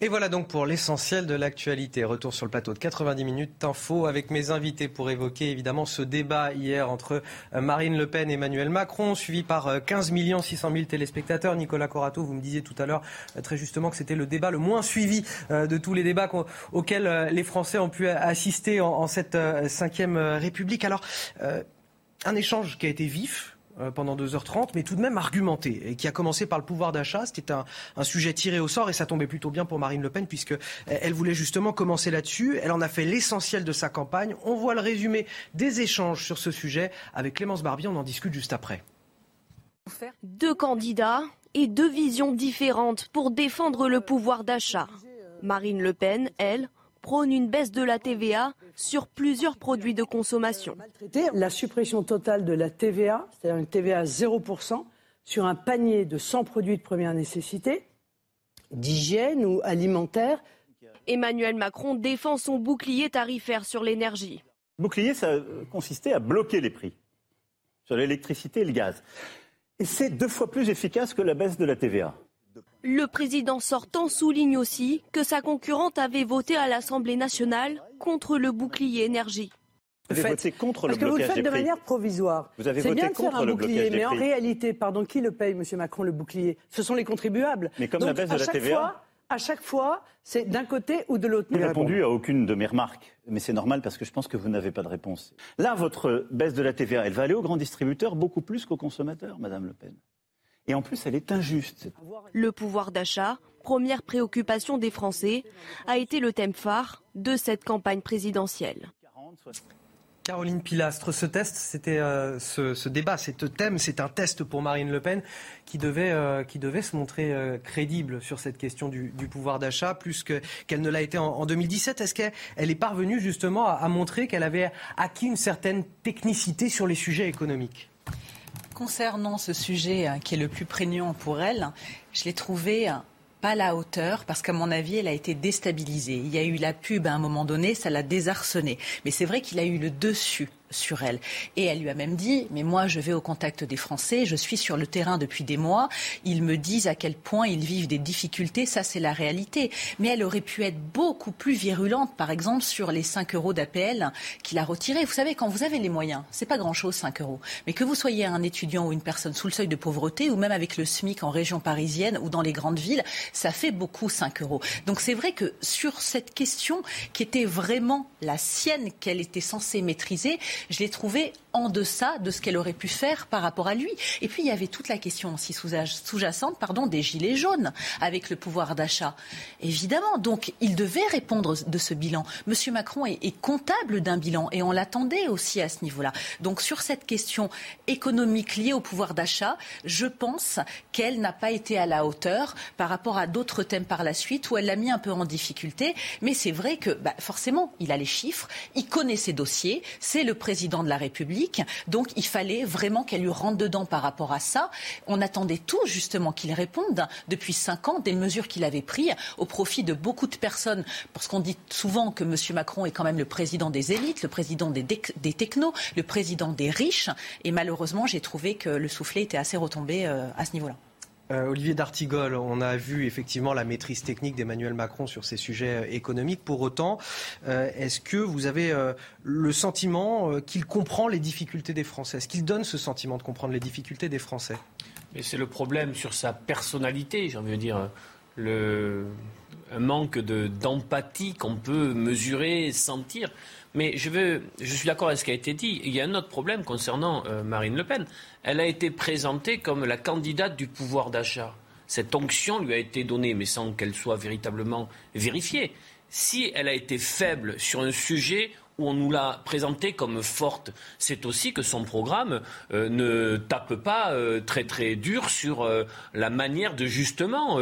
Et voilà donc pour l'essentiel de l'actualité. Retour sur le plateau de 90 minutes d'info avec mes invités pour évoquer évidemment ce débat hier entre euh, Marine Le Pen et Emmanuel Macron, suivi par 15 600 000 téléspectateurs. Nicolas Corato, vous me disiez tout à l'heure euh, très justement que c'était le débat le moins suivi euh, de tous les débats auxquels les Français ont pu assister en cette cinquième République. Alors, un échange qui a été vif, pendant 2h30, mais tout de même argumenté, et qui a commencé par le pouvoir d'achat. C'était un, sujet tiré au sort, et ça tombait plutôt bien pour Marine Le Pen, puisque elle voulait justement commencer là-dessus. Elle en a fait l'essentiel de sa campagne. On voit le résumé des échanges sur ce sujet avec Clémence Barbier. On en discute juste après. Deux candidats et deux visions différentes pour défendre le pouvoir d'achat. Marine Le Pen, elle, prône une baisse de la TVA sur plusieurs produits de consommation. La suppression totale de la TVA, c'est-à-dire une TVA à 0% sur un panier de 100 produits de première nécessité, d'hygiène ou alimentaire. Emmanuel Macron défend son bouclier tarifaire sur l'énergie. Bouclier, ça consistait à bloquer les prix sur l'électricité et le gaz. Et c'est deux fois plus efficace que la baisse de la TVA. Le président sortant souligne aussi que sa concurrente avait voté à l'Assemblée nationale contre le bouclier énergie. Vous avez voté contre le Parce que vous le faites de manière provisoire. Vous avez voté bien de faire un bouclier, mais en réalité, pardon, qui le paye, M. Macron, le bouclier? Ce sont les contribuables. Mais comme la baisse de la TVA. Fois, à chaque fois, c'est d'un côté ou de l'autre. Vous n'avez répondu à aucune de mes remarques, mais c'est normal parce que je pense que vous n'avez pas de réponse. Là, votre baisse de la TVA, elle va aller aux grands distributeurs beaucoup plus qu'aux consommateurs, Madame Le Pen. Et en plus, elle est injuste. Le pouvoir d'achat, première préoccupation des Français, a été le thème phare de cette campagne présidentielle. Caroline Pilastre, ce test, c'était euh, ce, débat, ce thème, c'est un test pour Marine Le Pen qui devait, euh, qui devait se montrer euh, crédible sur cette question du, pouvoir d'achat, plus qu'elle ne l'a été en, 2017. Est-ce qu'elle est parvenue justement à montrer qu'elle avait acquis une certaine technicité sur les sujets économiques? Concernant ce sujet hein, qui est le plus prégnant pour elle, je l'ai trouvé hein, pas à la hauteur parce qu'à mon avis, elle a été déstabilisée. Il y a eu la pub à un moment donné, ça l'a désarçonnée. Mais c'est vrai qu'il a eu le dessus sur elle. Et elle lui a même dit, mais moi je vais au contact des Français, je suis sur le terrain depuis des mois, ils me disent à quel point ils vivent des difficultés, ça c'est la réalité. Mais elle aurait pu être beaucoup plus virulente, par exemple, sur les 5 euros d'APL qu'il a retirés. Vous savez, quand vous avez les moyens, c'est pas grand-chose 5 euros, mais que vous soyez un étudiant ou une personne sous le seuil de pauvreté, ou même avec le SMIC en région parisienne ou dans les grandes villes, ça fait beaucoup 5 euros. Donc c'est vrai que sur cette question qui était vraiment la sienne, qu'elle était censée maîtriser, je l'ai trouvée en deçà de ce qu'elle aurait pu faire par rapport à lui. Et puis il y avait toute la question aussi sous-jacente pardon, des gilets jaunes avec le pouvoir d'achat. Évidemment, donc il devait répondre de ce bilan. Monsieur Macron est, est comptable d'un bilan et on l'attendait aussi à ce niveau-là. Donc sur cette question économique liée au pouvoir d'achat, je pense qu'elle n'a pas été à la hauteur par rapport à d'autres thèmes par la suite où elle l'a mis un peu en difficulté. Mais c'est vrai que bah, forcément, il a les chiffres, il connaît ses dossiers, c'est le président de la République. Donc il fallait vraiment qu'elle lui rentre dedans par rapport à ça. On attendait tout justement qu'il réponde depuis cinq ans des mesures qu'il avait prises au profit de beaucoup de personnes. Parce qu'on dit souvent que M. Macron est quand même le président des élites, le président des, des technos, le président des riches. Et malheureusement, j'ai trouvé que le soufflet était assez retombé euh, à ce niveau-là. Euh, Olivier D'Artigol, on a vu effectivement la maîtrise technique d'Emmanuel Macron sur ces sujets euh, économiques. Pour autant, euh, est-ce que vous avez le sentiment qu'il comprend les difficultés des Français? Est-ce qu'il donne ce sentiment de comprendre les difficultés des Français? Mais c'est le problème sur sa personnalité, j'ai envie de dire. Le, un manque d'empathie qu'on peut mesurer, sentir. Mais je, suis d'accord avec ce qui a été dit. Il y a un autre problème concernant euh, Marine Le Pen. Elle a été présentée comme la candidate du pouvoir d'achat. Cette onction lui a été donnée, mais sans qu'elle soit véritablement vérifiée. Si elle a été faible sur un sujet où on nous l'a présentée comme forte, c'est aussi que son programme euh, ne tape pas euh, très très dur sur euh, la manière de justement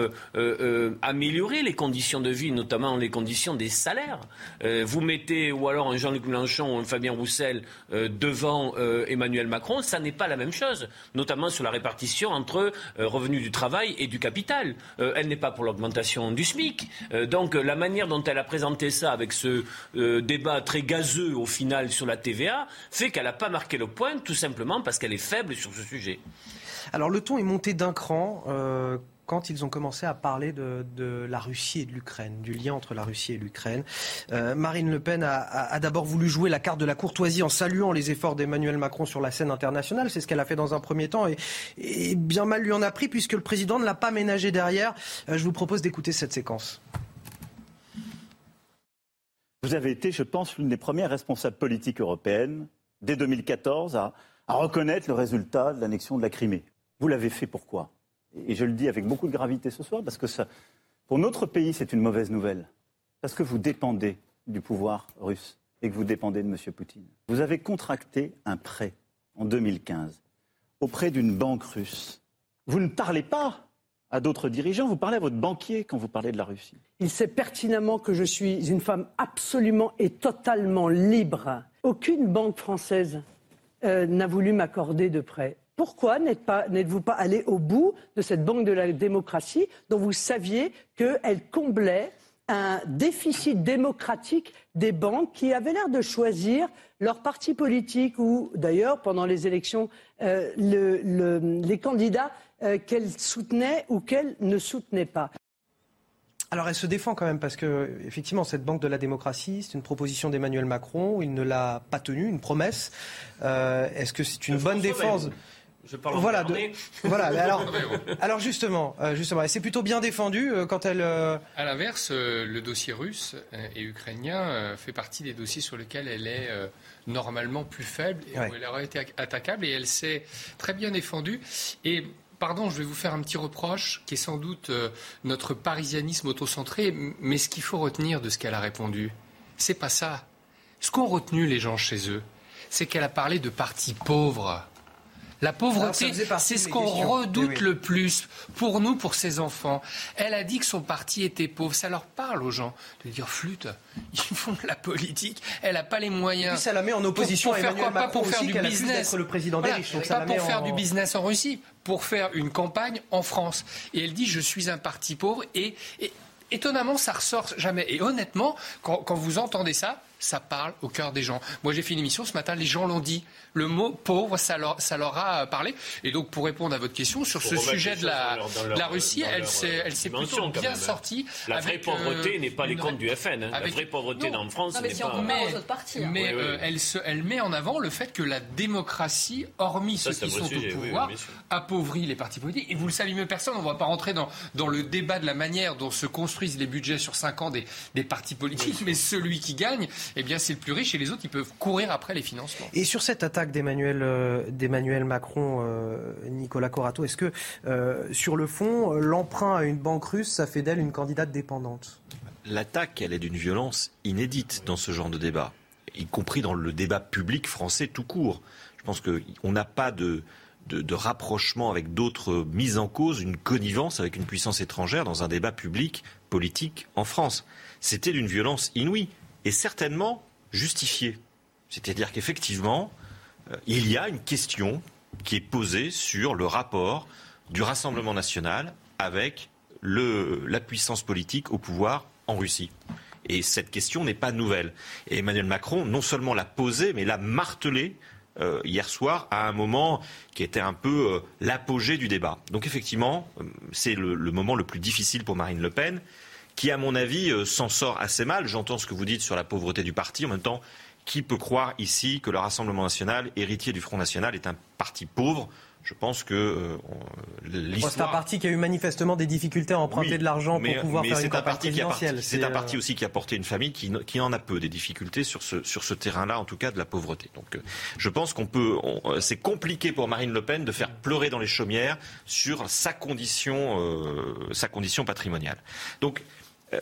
améliorer les conditions de vie, notamment les conditions des salaires. vous mettez ou alors un Jean-Luc Mélenchon ou un Fabien Roussel devant Emmanuel Macron, ça n'est pas la même chose, notamment sur la répartition entre revenus du travail et du capital. elle n'est pas pour l'augmentation du SMIC. donc la manière dont elle a présenté ça avec ce débat très gazeux au final sur la TVA fait qu'elle n'a pas marqué le point tout simplement parce qu'elle est faible sur ce sujet. Alors le ton est monté d'un cran. Euh, quand ils ont commencé à parler de, la Russie et de l'Ukraine, du lien entre la Russie et l'Ukraine. Euh, Marine Le Pen a, d'abord voulu jouer la carte de la courtoisie en saluant les efforts d'Emmanuel Macron sur la scène internationale. C'est ce qu'elle a fait dans un premier temps et, bien mal lui en a pris puisque le président ne l'a pas ménagé derrière. Euh, je vous propose d'écouter cette séquence. Vous avez été, je pense, l'une des premières responsables politiques européennes, dès 2014, à, reconnaître le résultat de l'annexion de la Crimée. Vous l'avez fait pourquoi? Et je le dis avec beaucoup de gravité ce soir, parce que pour notre pays, c'est une mauvaise nouvelle. Parce que vous dépendez du pouvoir russe et que vous dépendez de M. Poutine. Vous avez contracté un prêt en 2015 auprès d'une banque russe. Vous ne parlez pas à d'autres dirigeants. Vous parlez à votre banquier quand vous parlez de la Russie. Il sait pertinemment que je suis une femme absolument et totalement libre. Aucune banque française euh, n'a voulu m'accorder de prêt. Pourquoi n'êtes-vous pas, pas allé au bout de cette banque de la démocratie dont vous saviez qu'elle comblait un déficit démocratique des banques qui avaient l'air de choisir leur parti politique ou d'ailleurs pendant les élections euh, les candidats euh, qu'elle soutenait ou qu'elle ne soutenait pas. Alors elle se défend quand même parce que effectivement cette banque de la démocratie c'est une proposition d'Emmanuel Macron, il ne l'a pas tenue, une promesse. Euh, est-ce que c'est une bonne défense je parle voilà, voilà. alors, alors justement, euh, justement, c'est plutôt bien défendu quand elle. À l'inverse, le dossier russe et ukrainien fait partie des dossiers sur lesquels elle est normalement plus faible et où elle aurait été attaquable et elle s'est très bien défendue. Et pardon, je vais vous faire un petit reproche qui est sans doute euh, notre parisianisme autocentré, mais ce qu'il faut retenir de ce qu'elle a répondu, c'est pas ça. Ce qu'ont retenu les gens chez eux, c'est qu'elle a parlé de partis pauvres. La pauvreté, c'est ce qu'on redoute le plus pour nous, pour ses enfants. Elle a dit que son parti était pauvre. Ça leur parle aux gens de dire flûte. Ils font de la politique. Elle n'a pas les moyens. ça la met en opposition pour, faire quoi Pas pour faire du business. le président des riches. pas pour faire du business en Russie, pour faire une campagne en France. Et elle dit je suis un parti pauvre et, étonnamment ça ressort jamais. Et honnêtement, quand vous entendez ça, ça parle au cœur des gens. Moi, j'ai fait une émission ce matin, les gens l'ont dit. Le mot pauvre, ça leur, ça leur a parlé. Et donc, pour répondre à votre question, sur ce sujet de la, la Russie, elle s'est, elle s'est plutôt bien sortie. La vraie pauvreté n'est pas les comptes du FN. Hein. La vraie pauvreté en France n'est pas. Mais, mais elle, se, elle met en avant le fait que la démocratie, hormis ceux qui sont au pouvoir, appauvrit les partis politiques. Et vous le savez mieux personne, on ne va pas rentrer dans, dans le débat de la manière dont se construisent les budgets sur 5 ans des, des partis politiques, mais celui qui gagne, eh bien, c'est le plus riche et les autres, ils peuvent courir après les financements. Et sur cette attaque d'Emmanuel euh, Macron, euh, Nicolas Corato, est-ce que, euh, sur le fond, l'emprunt à une banque russe, ça fait d'elle une candidate dépendante? L'attaque, elle est d'une violence inédite dans ce genre de débat, y compris dans le débat public français tout court. Je pense qu'on n'a pas de, de, rapprochement avec d'autres mises en cause, une connivence avec une puissance étrangère dans un débat public, politique en France. C'était d'une violence inouïe et certainement justifiée. C'est-à-dire qu'effectivement, euh, il y a une question qui est posée sur le rapport du Rassemblement national avec la puissance politique au pouvoir en Russie. Et cette question n'est pas nouvelle. Et Emmanuel Macron non seulement l'a posée, mais l'a martelée euh, hier soir à un moment qui était un peu euh, l'apogée du débat. Donc effectivement, c'est le, moment le plus difficile pour Marine Le Pen, qui à mon avis s'en sort assez mal. J'entends ce que vous dites sur la pauvreté du parti. En même temps, qui peut croire ici que le Rassemblement national, héritier du Front national, est un parti pauvre? Je pense que euh, l'histoire... C'est un parti qui a eu manifestement des difficultés à emprunter de l'argent pour pouvoir faire une campagne présidentielle. C'est un parti aussi qui a porté une famille qui, qui en a peu des difficultés sur ce, sur ce terrain-là, en tout cas de la pauvreté. Donc euh, je pense qu'on peut... Euh, c'est compliqué pour Marine Le Pen de faire pleurer dans les chaumières sur sa condition, euh, sa condition patrimoniale. Donc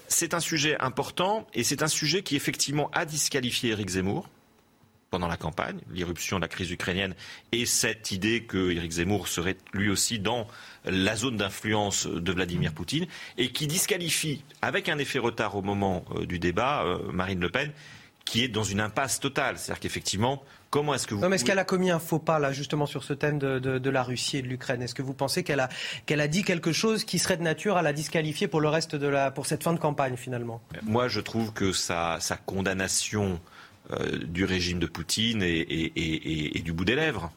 c'est un sujet important et c'est un sujet qui effectivement a disqualifié Éric Zemmour pendant la campagne, l'irruption de la crise ukrainienne et cette idée que Éric Zemmour serait lui aussi dans la zone d'influence de Vladimir Poutine et qui disqualifie, avec un effet retard au moment euh, du débat, euh, Marine Le Pen, qui est dans une impasse totale. C'est-à-dire qu'effectivement, comment est-ce que vous. Non, mais est-ce qu'elle a commis un faux pas, là, justement, sur ce thème de, la Russie et de l'Ukraine? Est-ce que vous pensez qu'elle a, qu'elle a dit quelque chose qui serait de nature à la disqualifier pour le reste de la. pour cette fin de campagne, finalement? Moi, je trouve que sa, sa condamnation euh, du régime de Poutine et, du bout des lèvres.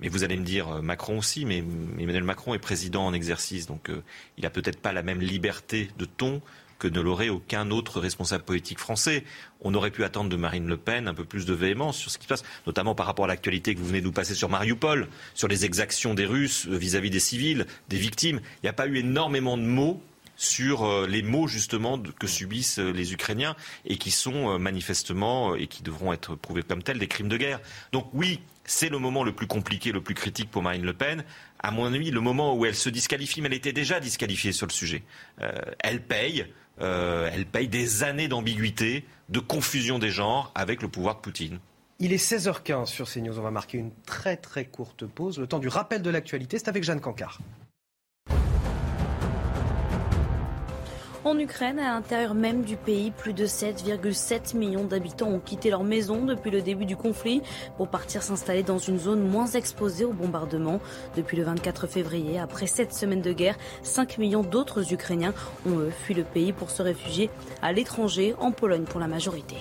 Mais vous allez me dire euh, Macron aussi, mais Emmanuel Macron est président en exercice, donc euh, il n'a peut-être pas la même liberté de ton que ne l'aurait aucun autre responsable politique français. On aurait pu attendre de Marine Le Pen un peu plus de véhémence sur ce qui se passe, notamment par rapport à l'actualité que vous venez de nous passer sur Mariupol, sur les exactions des Russes vis à -vis des civils, des victimes. Il n'y a pas eu énormément de mots sur euh, les maux justement que subissent euh, les Ukrainiens et qui sont euh, manifestement et qui devront être prouvés comme tels des crimes de guerre. Donc oui, c'est le moment le plus compliqué, le plus critique pour Marine Le Pen. À mon avis, le moment où elle se disqualifie, mais elle était déjà disqualifiée sur le sujet. elle paye, elle paye des années d'ambiguïté, de confusion des genres avec le pouvoir de Poutine. Il est 16h15 sur CNews. On va marquer une très très courte pause. Le temps du rappel de l'actualité, c'est avec Jeanne Cancard. En Ukraine, à l'intérieur même du pays, plus de 7,7 millions d'habitants ont quitté leur maison depuis le début du conflit pour partir s'installer dans une zone moins exposée aux bombardements. Depuis le 24 février, après sept semaines de guerre, 5 millions d'autres Ukrainiens ont fui le pays pour se réfugier à l'étranger, en Pologne pour la majorité.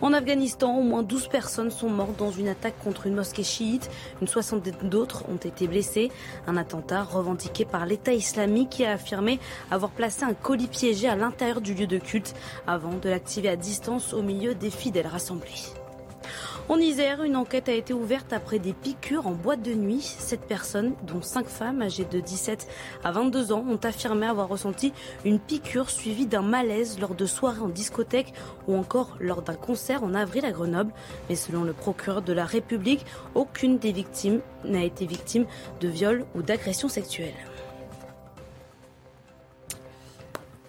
En Afghanistan, au moins 12 personnes sont mortes dans une attaque contre une mosquée chiite. Une soixantaine d'autres ont été blessées. Un attentat revendiqué par l'État islamique qui a affirmé avoir placé un colis piégé à l'intérieur du lieu de culte avant de l'activer à distance au milieu des fidèles rassemblés. En Isère, une enquête a été ouverte après des piqûres en boîte de nuit. Sept personnes, dont cinq femmes âgées de 17 à 22 ans, ont affirmé avoir ressenti une piqûre suivie d'un malaise lors de soirées en discothèque ou encore lors d'un concert en avril à Grenoble. Mais selon le procureur de la République, aucune des victimes n'a été victime de viol ou d'agression sexuelle.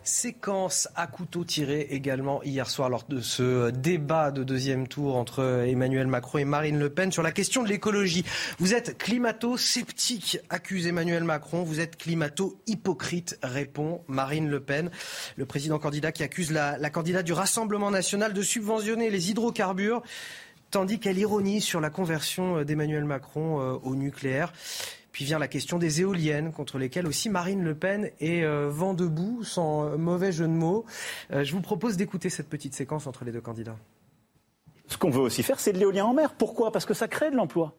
Séquence à couteau tiré également hier soir lors de ce débat de deuxième tour entre Emmanuel Macron et Marine Le Pen sur la question de l'écologie. Vous êtes climato-sceptique, accuse Emmanuel Macron. Vous êtes climato-hypocrite, répond Marine Le Pen. Le président candidat qui accuse la, candidate du Rassemblement national de subventionner les hydrocarbures, tandis qu'elle ironise sur la conversion d'Emmanuel Macron euh, au nucléaire. Puis vient la question des éoliennes, contre lesquelles aussi Marine Le Pen est euh, vent debout, sans mauvais jeu de mots. Euh, je vous propose d'écouter cette petite séquence entre les deux candidats. ce qu'on veut aussi faire, c'est de l'éolien en mer. Pourquoi? Parce que ça crée de l'emploi.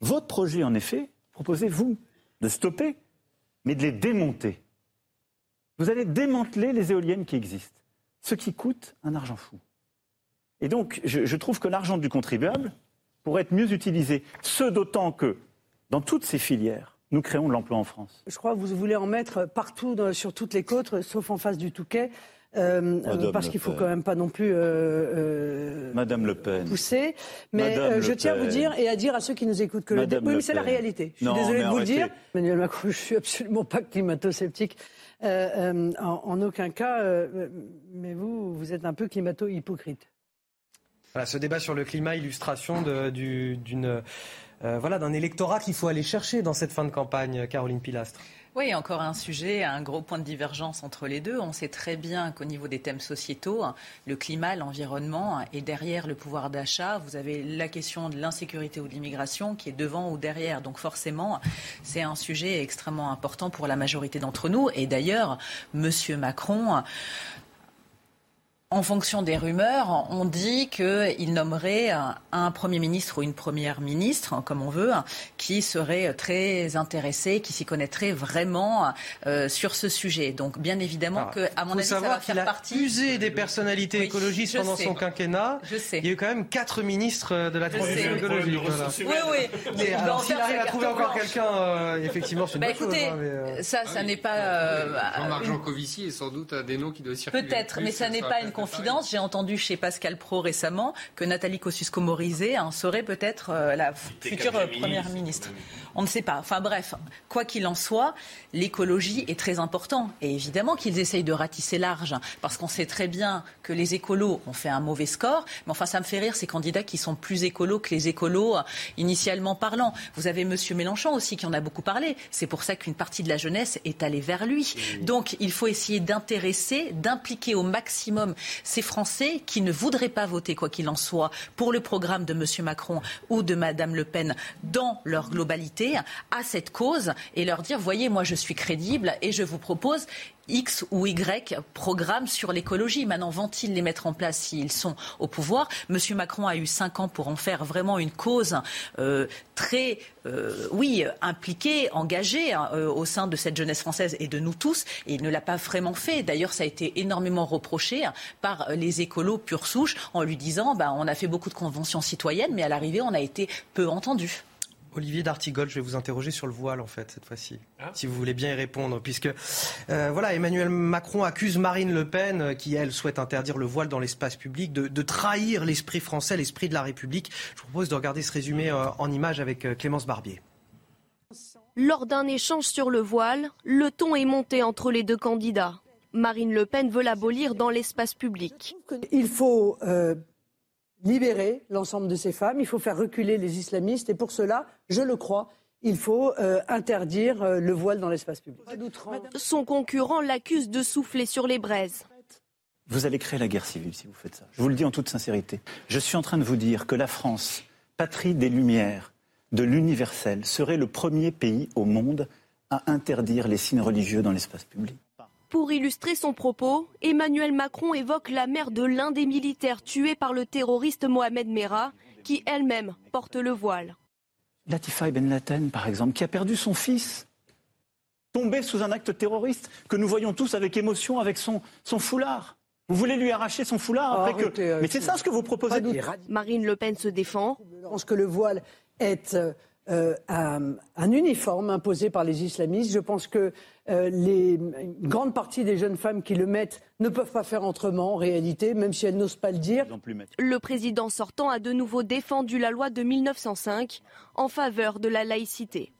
Votre projet, en effet, proposez-vous de stopper, mais de les démonter. Vous allez démanteler les éoliennes qui existent, ce qui coûte un argent fou. Et donc, je, trouve que l'argent du contribuable pourrait être mieux utilisé. Ce d'autant que, dans toutes ces filières, nous créons de l'emploi en France. Je crois que vous voulez en mettre partout sur toutes les côtes, sauf en face du Touquet. Euh, euh, parce qu'il faut quand même pas non plus euh, Madame Le Pen. pousser. Mais je tiens à vous dire et à dire à ceux qui nous écoutent que le oui, mais c'est la réalité. Je suis désolée de vous le dire. Emmanuel Macron, je suis absolument pas climato-sceptique. En, aucun cas, mais vous, vous êtes un peu climato-hypocrite. Voilà, ce débat sur le climat, illustration d'une voilà d'un électorat qu'il faut aller chercher dans cette fin de campagne, Caroline Pilastre. Oui, encore un sujet, un gros point de divergence entre les deux. On sait très bien qu'au niveau des thèmes sociétaux, le climat, l'environnement et derrière le pouvoir d'achat, vous avez la question de l'insécurité ou de l'immigration qui est devant ou derrière. Donc forcément, c'est un sujet extrêmement important pour la majorité d'entre nous. Et d'ailleurs, Monsieur Macron en fonction des rumeurs, on dit qu'il nommerait un Premier ministre ou une Première ministre, comme on veut, qui serait très intéressé, qui s'y connaîtrait vraiment euh, sur ce sujet. Donc, bien évidemment que, à mon avis, ça va faire partie. usé des personnalités écologistes pendant son quinquennat. Je sais. Il y a eu quand même quatre ministres de la transition écologique. Oui, oui. alors, s'il arrive à trouver encore quelqu'un, euh, effectivement, c'est une bah, écoutez, hein, euh, ça, ça n'est pas. Jean-Marc Jancovici est sans doute un des noms qui doit circuler. Peut-être, mais ça n'est pas une confidence. J'ai entendu chez Pascal Pro récemment que Nathalie Kosciusko-Morizet hein, serait peut-être euh, la future première ministre. On ne sait pas. Enfin bref, quoi qu'il en soit, l'écologie est très important. Et évidemment qu'ils essayent de ratisser large, parce qu'on sait très bien que les écolos ont fait un mauvais score. Mais enfin, ça me fait rire ces candidats qui sont plus écolos que les écolos euh, initialement parlant. Vous avez M. Mélenchon aussi qui en a beaucoup parlé. C'est pour ça qu'une partie de la jeunesse est allée vers lui. Donc il faut essayer d'intéresser, d'impliquer au maximum ces Français qui ne voudraient pas voter, quoi qu'il en soit, pour le programme de M. Macron ou de Mme Le Pen dans leur globalité à cette cause et leur dire, voyez, moi je suis crédible et je vous propose X ou Y programme sur l'écologie. Maintenant, vont-ils les mettre en place s'ils sont au pouvoir? Monsieur Macron a eu cinq ans pour en faire vraiment une cause euh, très, euh, oui, impliquée, engagée hein, euh, au sein de cette jeunesse française et de nous tous. Et il ne l'a pas vraiment fait. D'ailleurs, ça a été énormément reproché hein, par les écolos pure souche en lui disant, bah, on a fait beaucoup de conventions citoyennes, mais à l'arrivée, on a été peu entendu. Olivier D'Artigol, je vais vous interroger sur le voile en fait cette fois-ci, ah. si vous voulez bien y répondre, puisque euh, voilà, Emmanuel Macron accuse Marine Le Pen, euh, qui elle souhaite interdire le voile dans l'espace public, de, trahir l'esprit français, l'esprit de la République. Je vous propose de regarder ce résumé euh, en image avec Clémence Barbier. Lors d'un échange sur le voile, le ton est monté entre les deux candidats. Marine Le Pen veut l'abolir dans l'espace public. Il faut libérer l'ensemble de ces femmes, il faut faire reculer les islamistes et pour cela, je le crois, il faut euh, interdire euh, le voile dans l'espace public. Son concurrent l'accuse de souffler sur les braises. Vous allez créer la guerre civile si vous faites ça. Je vous le dis en toute sincérité. Je suis en train de vous dire que la France, patrie des Lumières, de l'universel, serait le premier pays au monde à interdire les signes religieux dans l'espace public. Pour illustrer son propos, Emmanuel Macron évoque la mère de l'un des militaires tués par le terroriste Mohamed Merah, qui elle-même porte le voile. Latifa Ben Laden, par exemple, qui a perdu son fils, tombé sous un acte terroriste, que nous voyons tous avec émotion avec son, son foulard. Vous voulez lui arracher son foulard après que... Euh, Mais c'est ça ce que vous proposez. Marine Le Pen se défend. Je pense que le voile est euh, un, uniforme imposé par les islamistes. Je pense que euh, les, une grande partie des jeunes femmes qui le mettent ne peuvent pas faire autrement en réalité, même si elles n'osent pas le dire. Le président sortant a de nouveau défendu la loi de 1905 en faveur de la laïcité.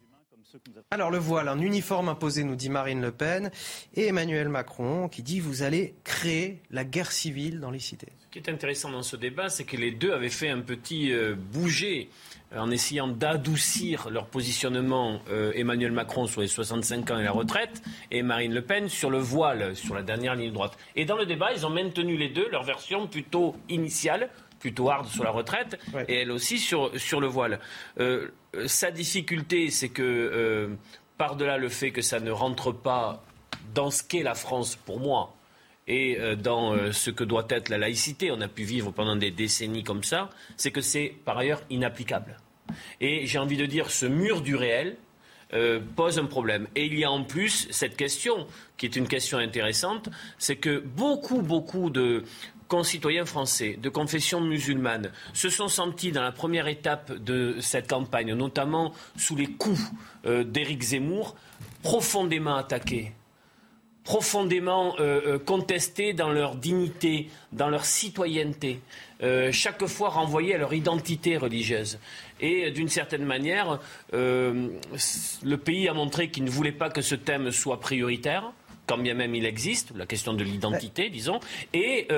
Alors le voile, un uniforme imposé, nous dit Marine Le Pen, et Emmanuel Macron qui dit vous allez créer la guerre civile dans les cités. Ce qui est intéressant dans ce débat, c'est que les deux avaient fait un petit euh, bouger en essayant d'adoucir leur positionnement, euh, Emmanuel Macron sur les 65 ans et la retraite, et Marine Le Pen sur le voile, sur la dernière ligne droite. Et dans le débat, ils ont maintenu les deux, leur version plutôt initiale, plutôt hard sur la retraite, et elle aussi sur, sur le voile. Euh, sa difficulté, c'est que, euh, par-delà le fait que ça ne rentre pas dans ce qu'est la France pour moi, et euh, dans euh, ce que doit être la laïcité, on a pu vivre pendant des décennies comme ça, c'est que c'est par ailleurs inapplicable. Et j'ai envie de dire, ce mur du réel euh, pose un problème. Et il y a en plus cette question, qui est une question intéressante, c'est que beaucoup, beaucoup de concitoyens français de confession musulmane se sont sentis dans la première étape de cette campagne, notamment sous les coups d'Éric Zemmour, profondément attaqués profondément euh, euh, contestés dans leur dignité, dans leur citoyenneté, euh, chaque fois renvoyés à leur identité religieuse. Et d'une certaine manière, le pays a montré qu'il ne voulait pas que ce thème soit prioritaire quand bien même il existe, la question de l'identité, disons, et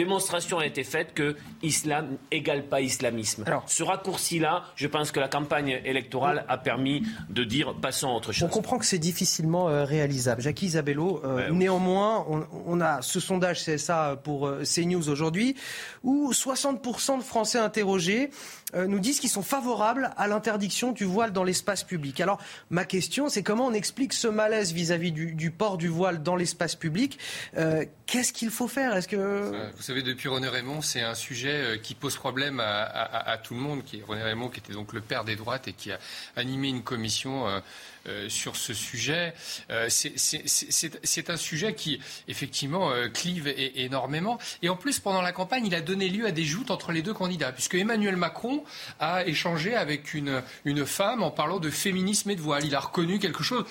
démonstration a été faite que islam égale pas islamisme. Alors, Ce raccourci-là, je pense que la campagne électorale a permis de dire passons à autre chose. On comprend que c'est difficilement euh, réalisable. Jackie Isabello, euh, néanmoins, on, a ce sondage CSA pour euh, CNews aujourd'hui, où 60% de Français interrogés nous disent qu'ils sont favorables à l'interdiction du voile dans l'espace public. Alors, ma question, c'est comment on explique ce malaise vis-à-vis du, du, port du voile dans l'espace public? Qu'est-ce qu'il faut faire? Est-ce que vous savez, depuis René Raymond, c'est un sujet euh, qui pose problème à, tout le monde. Qui René Raymond, qui était donc le père des droites et qui a animé une commission euh, euh, sur ce sujet. Euh, c'est un sujet qui, effectivement, euh, clive énormément. Et en plus, pendant la campagne, il a donné lieu à des joutes entre les deux candidats, puisque Emmanuel Macron a échangé avec une, une femme en parlant de féminisme et de voile. Il a reconnu quelque chose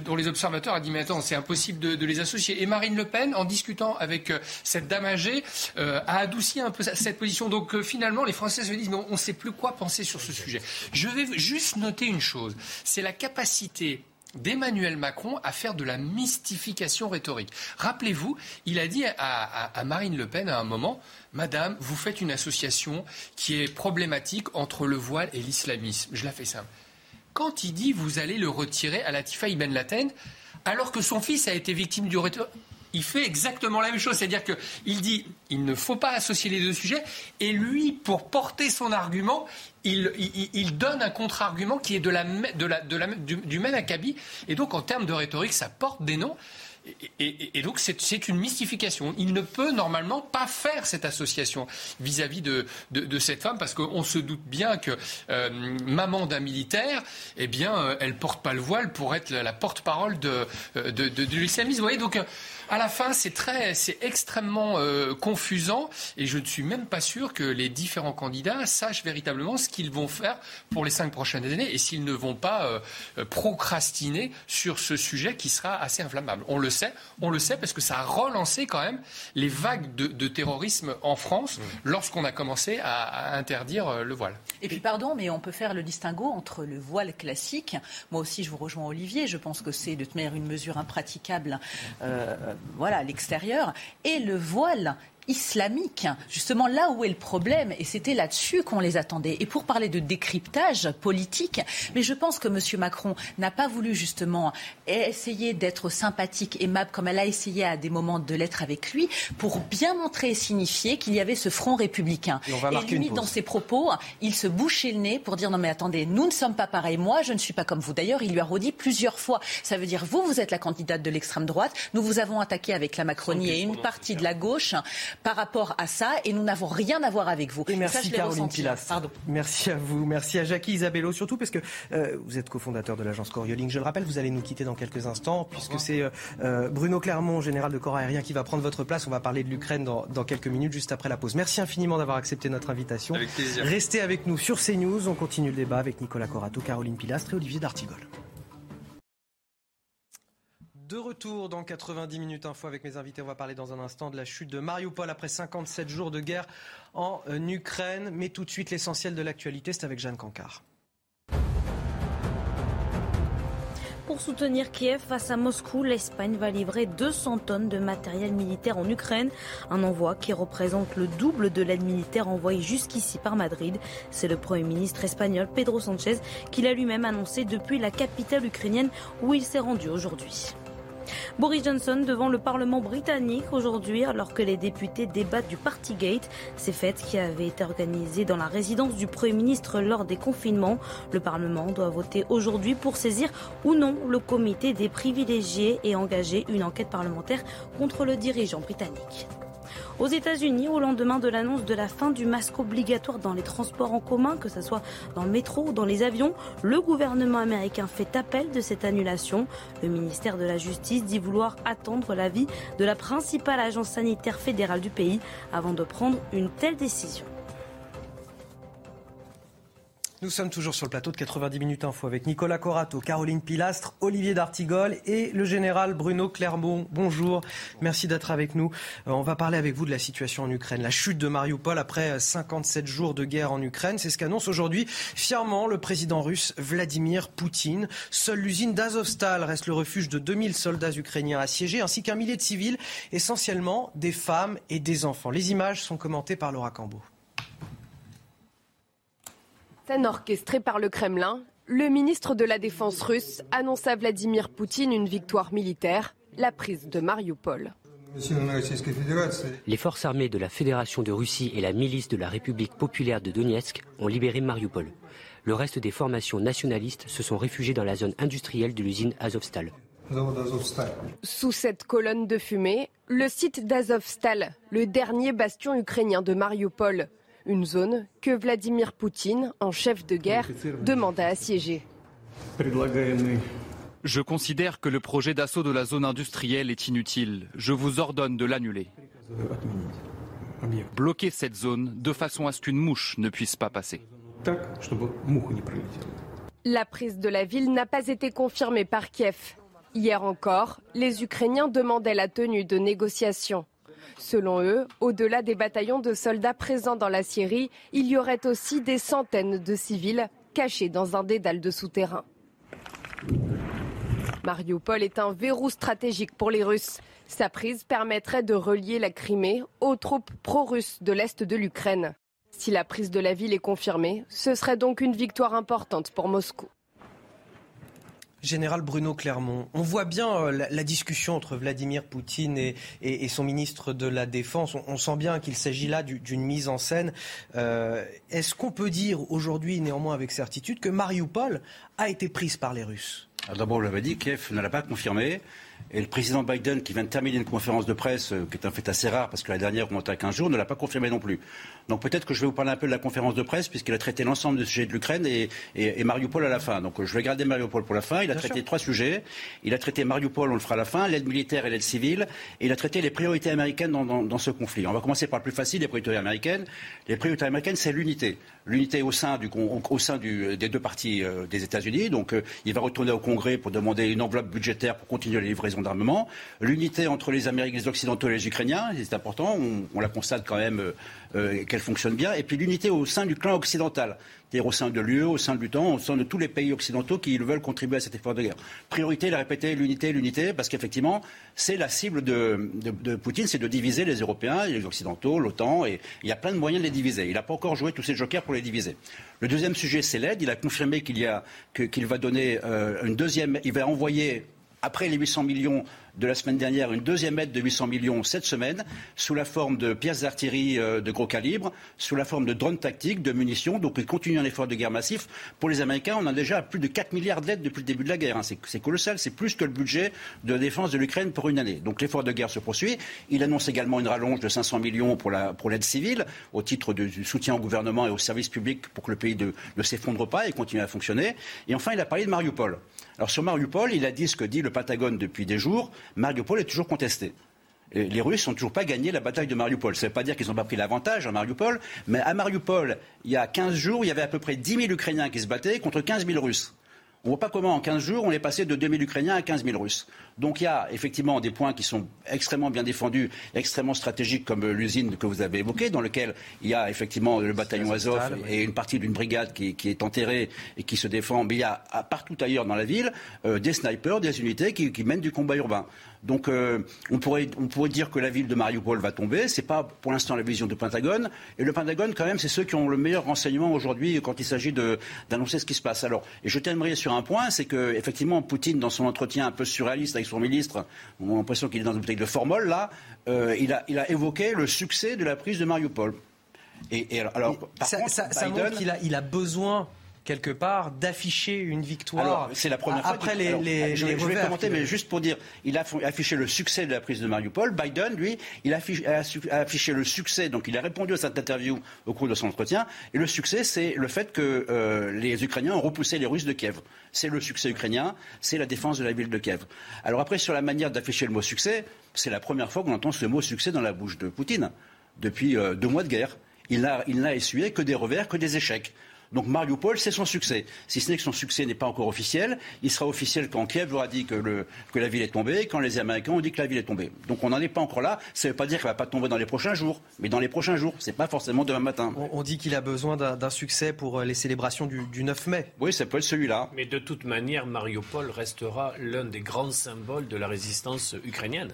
dont les observateurs ont dit mais attends, c'est impossible de, les associer. Et Marine Le Pen, en discutant avec cette dame âgée, a adouci un peu cette position. Donc finalement, les Français se disent mais on ne sait plus quoi penser sur ce sujet. Je vais juste noter une chose, c'est la capacité d'Emmanuel Macron à faire de la mystification rhétorique. Rappelez-vous, il a dit à, Marine Le Pen à un moment, Madame, vous faites une association qui est problématique entre le voile et l'islamisme. Je la fais simple. Quand il dit vous allez le retirer à Latifa Ibn Laten, alors que son fils a été victime du il fait exactement la même chose. C'est-à-dire qu'il dit il ne faut pas associer les deux sujets. Et lui, pour porter son argument, il, donne un contre-argument qui est de la, du, même acabit. Et donc, en termes de rhétorique, ça porte des noms. Et, donc c'est une mystification. Il ne peut normalement pas faire cette association vis-à-vis de, cette femme parce qu'on se doute bien que euh, maman d'un militaire, eh bien, euh, elle porte pas le voile pour être la porte-parole de, euh, de, l'islamisme. Vous voyez, donc à la fin, c'est très, c'est extrêmement euh, confusant et je ne suis même pas sûr que les différents candidats sachent véritablement ce qu'ils vont faire pour les cinq prochaines années et s'ils ne vont pas euh, euh, procrastiner sur ce sujet qui sera assez inflammable. On le sait, on le sait parce que ça a relancé quand même les vagues de, terrorisme en France mmh. lorsqu'on a commencé à, interdire le voile. Et puis pardon, mais on peut faire le distinguo entre le voile classique. Moi aussi, je vous rejoins Olivier. Je pense que c'est de toute manière une mesure impraticable voilà, à l'extérieur, et le voile islamique, justement là où est le problème, et c'était là-dessus qu'on les attendait. Et pour parler de décryptage politique, mais je pense que M. Macron n'a pas voulu justement essayer d'être sympathique, aimable, comme elle a essayé à des moments de l'être avec lui, pour bien montrer et signifier qu'il y avait ce front républicain. Et, lui, dans ses propos, il se bouchait le nez pour dire non mais attendez, nous ne sommes pas pareils, moi je ne suis pas comme vous. D'ailleurs, il lui a redit plusieurs fois, ça veut dire vous, vous êtes la candidate de l'extrême droite, nous vous avons attaqué avec la Macronie et une partie de la gauche par rapport à ça et nous n'avons rien à voir avec vous. merci Caroline Pilas. Merci à vous. Merci à Jackie Isabello surtout parce que euh, vous êtes cofondateur de l'agence Corioling. Je le rappelle, vous allez nous quitter dans quelques instants puisque c'est euh, euh, Bruno Clermont, général de corps aérien, qui va prendre votre place. On va parler de l'Ukraine dans, dans, quelques minutes juste après la pause. Merci infiniment d'avoir accepté notre invitation. Avec plaisir. Restez avec nous sur CNews. On continue le débat avec Nicolas Corato, Caroline Pilastre et Olivier D'Artigol. De retour dans 90 minutes info avec mes invités. On va parler dans un instant de la chute de Mariupol après 57 jours de guerre en euh, Ukraine. Mais tout de suite, l'essentiel de l'actualité, c'est avec Jeanne Cancard. Pour soutenir Kiev face à Moscou, l'Espagne va livrer 200 tonnes de matériel militaire en Ukraine. Un envoi qui représente le double de l'aide militaire envoyée jusqu'ici par Madrid. C'est le Premier ministre espagnol Pedro Sanchez qui l'a lui-même annoncé depuis la capitale ukrainienne où il s'est rendu aujourd'hui. Boris Johnson devant le Parlement britannique aujourd'hui alors que les députés débattent du Partygate, ces fêtes qui avaient été organisées dans la résidence du Premier ministre lors des confinements. Le Parlement doit voter aujourd'hui pour saisir ou non le comité des privilégiés et engager une enquête parlementaire contre le dirigeant britannique. Aux États-Unis, au lendemain de l'annonce de la fin du masque obligatoire dans les transports en commun, que ce soit dans le métro ou dans les avions, le gouvernement américain fait appel de cette annulation. Le ministère de la Justice dit vouloir attendre l'avis de la principale agence sanitaire fédérale du pays avant de prendre une telle décision. Nous sommes toujours sur le plateau de 90 minutes info avec Nicolas Corato, Caroline Pilastre, Olivier D'Artigol et le général Bruno Clermont. Bonjour, merci d'être avec nous. Euh, on va parler avec vous de la situation en Ukraine, la chute de Mariupol après 57 jours de guerre en Ukraine. C'est ce qu'annonce aujourd'hui fièrement le président russe Vladimir Poutine. Seule l'usine d'Azovstal reste le refuge de 2000 soldats ukrainiens assiégés ainsi qu'un millier de civils, essentiellement des femmes et des enfants. Les images sont commentées par Laura Cambo. Scène orchestrée par le Kremlin, le ministre de la Défense russe annonce à Vladimir Poutine une victoire militaire, la prise de Mariupol. Les forces armées de la Fédération de Russie et la milice de la République populaire de Donetsk ont libéré Mariupol. Le reste des formations nationalistes se sont réfugiées dans la zone industrielle de l'usine Azovstal. Sous cette colonne de fumée, le site d'Azovstal, le dernier bastion ukrainien de Mariupol, une zone que Vladimir Poutine, en chef de guerre, demande à assiéger. Je considère que le projet d'assaut de la zone industrielle est inutile. Je vous ordonne de l'annuler. Bloquez cette zone de façon à ce qu'une mouche ne puisse pas passer. La prise de la ville n'a pas été confirmée par Kiev. Hier encore, les Ukrainiens demandaient la tenue de négociations. Selon eux, au-delà des bataillons de soldats présents dans la Syrie, il y aurait aussi des centaines de civils cachés dans un dédale de souterrain. Mariupol est un verrou stratégique pour les Russes. Sa prise permettrait de relier la Crimée aux troupes pro-russes de l'Est de l'Ukraine. Si la prise de la ville est confirmée, ce serait donc une victoire importante pour Moscou. Général Bruno Clermont, on voit bien euh, la, discussion entre Vladimir Poutine et, son ministre de la Défense. On, sent bien qu'il s'agit là d'une mise en scène. Euh, est-ce qu'on peut dire aujourd'hui, néanmoins avec certitude, que Mariupol a été prise par les Russes? D'abord, on l'avait dit, Kiev ne l'a pas confirmé. Et le président Biden, qui vient de terminer une conférence de presse, euh, qui est un fait assez rare parce que la dernière remonte à 15 jours, ne l'a pas confirmé non plus. Donc peut-être que je vais vous parler un peu de la conférence de presse, puisqu'il a traité l'ensemble des sujets de l'Ukraine et, et, Mariupol à la fin. Donc je vais garder Mariupol pour la fin. Il a traité trois sujets. Il a traité Mariupol, on le fera à la fin, l'aide militaire et l'aide civile. Et il a traité les priorités américaines dans, dans, ce conflit. On va commencer par le plus facile, les priorités américaines. Les priorités américaines, c'est l'unité. L'unité au sein, du, au sein du, des deux parties euh, des États-Unis. Donc euh, il va retourner au Congrès pour demander une enveloppe budgétaire pour continuer les livraisons d'armement l'unité entre les Américains, les Occidentaux et les Ukrainiens, c'est important, on, la constate quand même euh, euh, qu'elle fonctionne bien, et puis l'unité au sein du clan occidental, c'est-à-dire au sein de l'UE, au sein de l'UTAN, au sein de tous les pays occidentaux qui veulent contribuer à cet effort de guerre. Priorité, il a répété, l'unité, l'unité, parce qu'effectivement, c'est la cible de, Poutine, c'est de diviser les Européens, les Occidentaux, l'OTAN, et il y a plein de moyens de les diviser. Il n'a pas encore joué tous ses jokers pour les diviser. Le deuxième sujet, c'est l'aide. Il a confirmé qu'il va donner euh, une deuxième, il va envoyer après les 800 millions de la semaine dernière, une deuxième aide de 800 millions cette semaine, sous la forme de pièces d'artillerie euh, de gros calibre, sous la forme de drones tactiques, de munitions. Donc il continue un effort de guerre massif. Pour les Américains, on a déjà plus de 4 milliards d'aides depuis le début de la guerre. Hein. C'est colossal, c'est plus que le budget de défense de l'Ukraine pour une année. Donc l'effort de guerre se poursuit. Il annonce également une rallonge de 500 millions pour l'aide civile, au titre du soutien au gouvernement et aux services publics pour que le pays ne s'effondre pas et continue à fonctionner. Et enfin, il a parlé de Mariupol. Alors sur Mariupol, il a dit ce que dit le Pentagone depuis des jours. Mariupol est toujours contesté. les Russes n'ont toujours pas gagné la bataille de Mariupol. Ça ne veut pas dire qu'ils n'ont pas pris l'avantage à Mariupol, mais à Mariupol, il y a 15 jours, il y avait à peu près 10 000 Ukrainiens qui se battaient contre 15 000 Russes. On ne voit pas comment en 15 jours on est passé de 2 000 Ukrainiens à 15 000 Russes. Donc il y a effectivement des points qui sont extrêmement bien défendus, extrêmement stratégiques comme l'usine que vous avez évoquée, dans lequel il y a effectivement le bataillon Azov et une partie d'une brigade qui, est enterrée et qui se défend. Mais il y a partout ailleurs dans la ville euh, des snipers, des unités qui mènent du combat urbain. Donc euh, on, pourrait, dire que la ville de Mariupol va tomber. Ce n'est pas pour l'instant la vision du Pentagone. Et le Pentagone, quand même, c'est ceux qui ont le meilleur renseignement aujourd'hui quand il s'agit d'annoncer ce qui se passe. Alors, et je terminerai sur un point, c'est que effectivement Poutine, dans son entretien un peu surréaliste avec avec son ministre, on a l'impression qu'il est dans une bouteille de formol, là, euh, il, a, il a évoqué le succès de la prise de Mariupol. Et, alors, ça, montre qu'il a, il a besoin quelque part d'afficher une victoire. C'est la première fois. Après les, je, vais commenter, mais juste pour dire, il a affiché le succès de la prise de Mariupol. Biden, lui, il a affiché, le succès. Donc, il a répondu à cette interview au cours de son entretien. Et le succès, c'est le fait que euh, les Ukrainiens ont repoussé les Russes de Kiev. C'est le succès ukrainien, c'est la défense de la ville de Kiev. Alors après, sur la manière d'afficher le mot succès, c'est la première fois qu'on entend ce mot succès dans la bouche de Poutine depuis euh, deux mois de guerre. Il n'a essuyé que des revers, que des échecs. Donc Mariupol, c'est son succès. Si ce n'est que son succès n'est pas encore officiel, il sera officiel quand Kiev aura dit que, la ville est tombée, quand les Américains ont dit que la ville est tombée. Donc on n'en est pas encore là. Ça ne veut pas dire qu'elle ne va pas tomber dans les prochains jours, mais dans les prochains jours. Ce n'est pas forcément demain matin. On, dit qu'il a besoin d'un succès pour euh, les célébrations du, 9 mai. Oui, ça peut être celui-là. Mais de toute manière, Mariupol restera l'un des grands symboles de la résistance ukrainienne.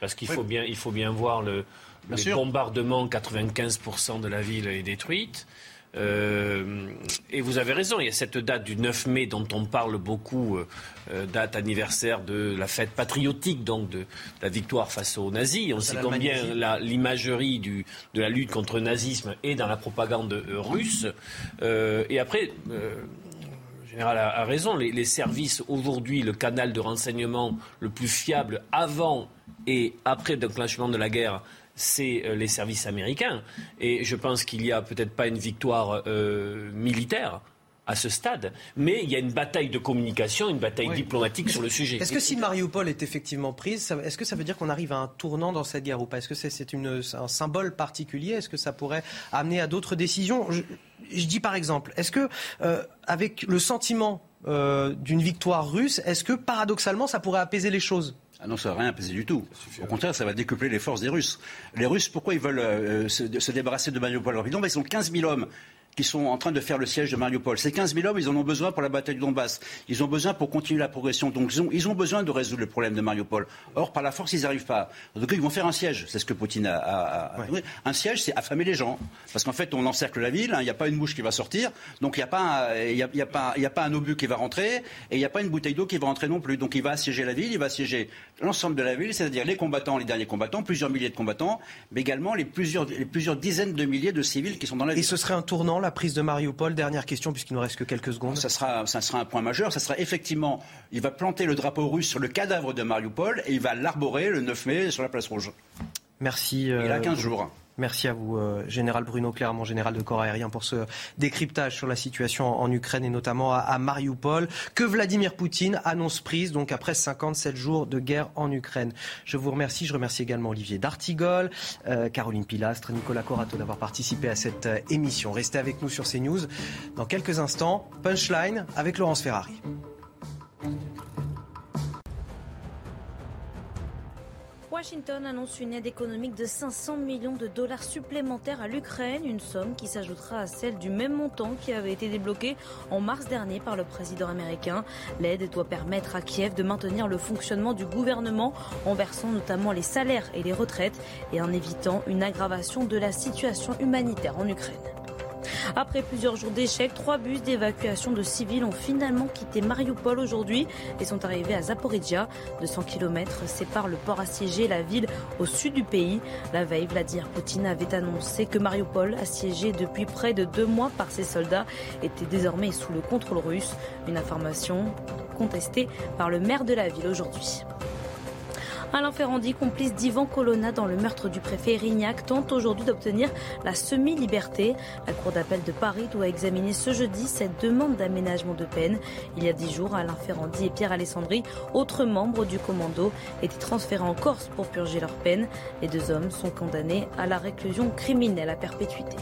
Parce qu'il faut, bien, il faut bien voir le, le bombardement, 95% de la ville est détruite. Euh, et vous avez raison, il y a cette date du 9 mai dont on parle beaucoup, euh, euh, date anniversaire de la fête patriotique, donc de, la victoire face aux nazis. On sait combien l'imagerie de la lutte contre le nazisme est dans la propagande russe. et après, le général a, raison, les, les services aujourd'hui, le canal de renseignement le plus fiable avant et après le déclenchement de la guerre, c'est euh, les services américains. Et je pense qu'il n'y a peut-être pas une victoire euh, militaire à ce stade, mais il y a une bataille de communication, une bataille diplomatique sur le sujet. Est-ce que si Mariupol est effectivement prise, est-ce que ça veut dire qu'on arrive à un tournant dans cette guerre ou pas? Est-ce que c'est un symbole particulier? Est-ce que ça pourrait amener à d'autres décisions? Je, dis par exemple, est-ce que euh, avec le sentiment d'une victoire russe, est-ce que paradoxalement ça pourrait apaiser les choses? Ah non, ça va rien apaiser du tout. Au contraire, ça va décupler les forces des Russes. Les Russes, pourquoi ils veulent euh, se, débarrasser de Mariupol? Ils sont 15 000 hommes qui sont en train de faire le siège de Mariupol. Ces 15 000 hommes, ils en ont besoin pour la bataille du Donbass. Ils ont besoin pour continuer la progression. Donc ils ont, besoin de résoudre le problème de Mariupol. Or, par la force, ils n'y arrivent pas. Donc ils vont faire un siège. C'est ce que Poutine a, a, Un siège, c'est affamer les gens. Parce qu'en fait, on encercle la ville, hein. il n'y a pas une bouche qui va sortir. Donc il n'y a, pas un, y a, pas, a pas un obus qui va rentrer. Et il n'y a pas une bouteille d'eau qui va rentrer non plus. Donc il va assiéger la ville, il va assiéger l'ensemble de la ville, c'est-à-dire les combattants, les derniers combattants, plusieurs milliers de combattants, mais également les plusieurs, les plusieurs dizaines de milliers de civils qui sont dans la ville. Et ce serait un tournant, la prise de Mariupol dernière question puisqu'il ne reste que quelques secondes. Ça sera, ça sera un point majeur. Ça sera effectivement, il va planter le drapeau russe sur le cadavre de Mariupol et il va l'arborer le 9 mai sur la place rouge. Merci. il a 15 euh, jours. Merci à vous, euh, Général Bruno Clermont, général de corps aérien, pour ce décryptage sur la situation en Ukraine et notamment à, Mariupol, que Vladimir Poutine annonce prise, donc après 57 jours de guerre en Ukraine. Je vous remercie. Je remercie également Olivier D'Artigol, euh, Caroline Pilastre, Nicolas Corato d'avoir participé à cette euh, émission. Restez avec nous sur CNews. Dans quelques instants, Punchline avec Laurence Ferrari. Washington annonce une aide économique de 500 millions de dollars supplémentaires à l'Ukraine, une somme qui s'ajoutera à celle du même montant qui avait été débloquée en mars dernier par le président américain. L'aide doit permettre à Kiev de maintenir le fonctionnement du gouvernement en versant notamment les salaires et les retraites et en évitant une aggravation de la situation humanitaire en Ukraine. Après plusieurs jours d'échecs, trois bus d'évacuation de civils ont finalement quitté Mariupol aujourd'hui et sont arrivés à Zaporizhia. 200 km séparent le port assiégé et la ville au sud du pays. La veille, Vladimir Poutine avait annoncé que Mariupol, assiégé depuis près de deux mois par ses soldats, était désormais sous le contrôle russe. Une information contestée par le maire de la ville aujourd'hui. Alain Ferrandi, complice d'Ivan Colonna dans le meurtre du préfet Rignac, tente aujourd'hui d'obtenir la semi-liberté. La Cour d'appel de Paris doit examiner ce jeudi cette demande d'aménagement de peine. Il y a dix jours, Alain Ferrandi et Pierre Alessandri, autres membres du commando, étaient transférés en Corse pour purger leur peine. Les deux hommes sont condamnés à la réclusion criminelle à perpétuité.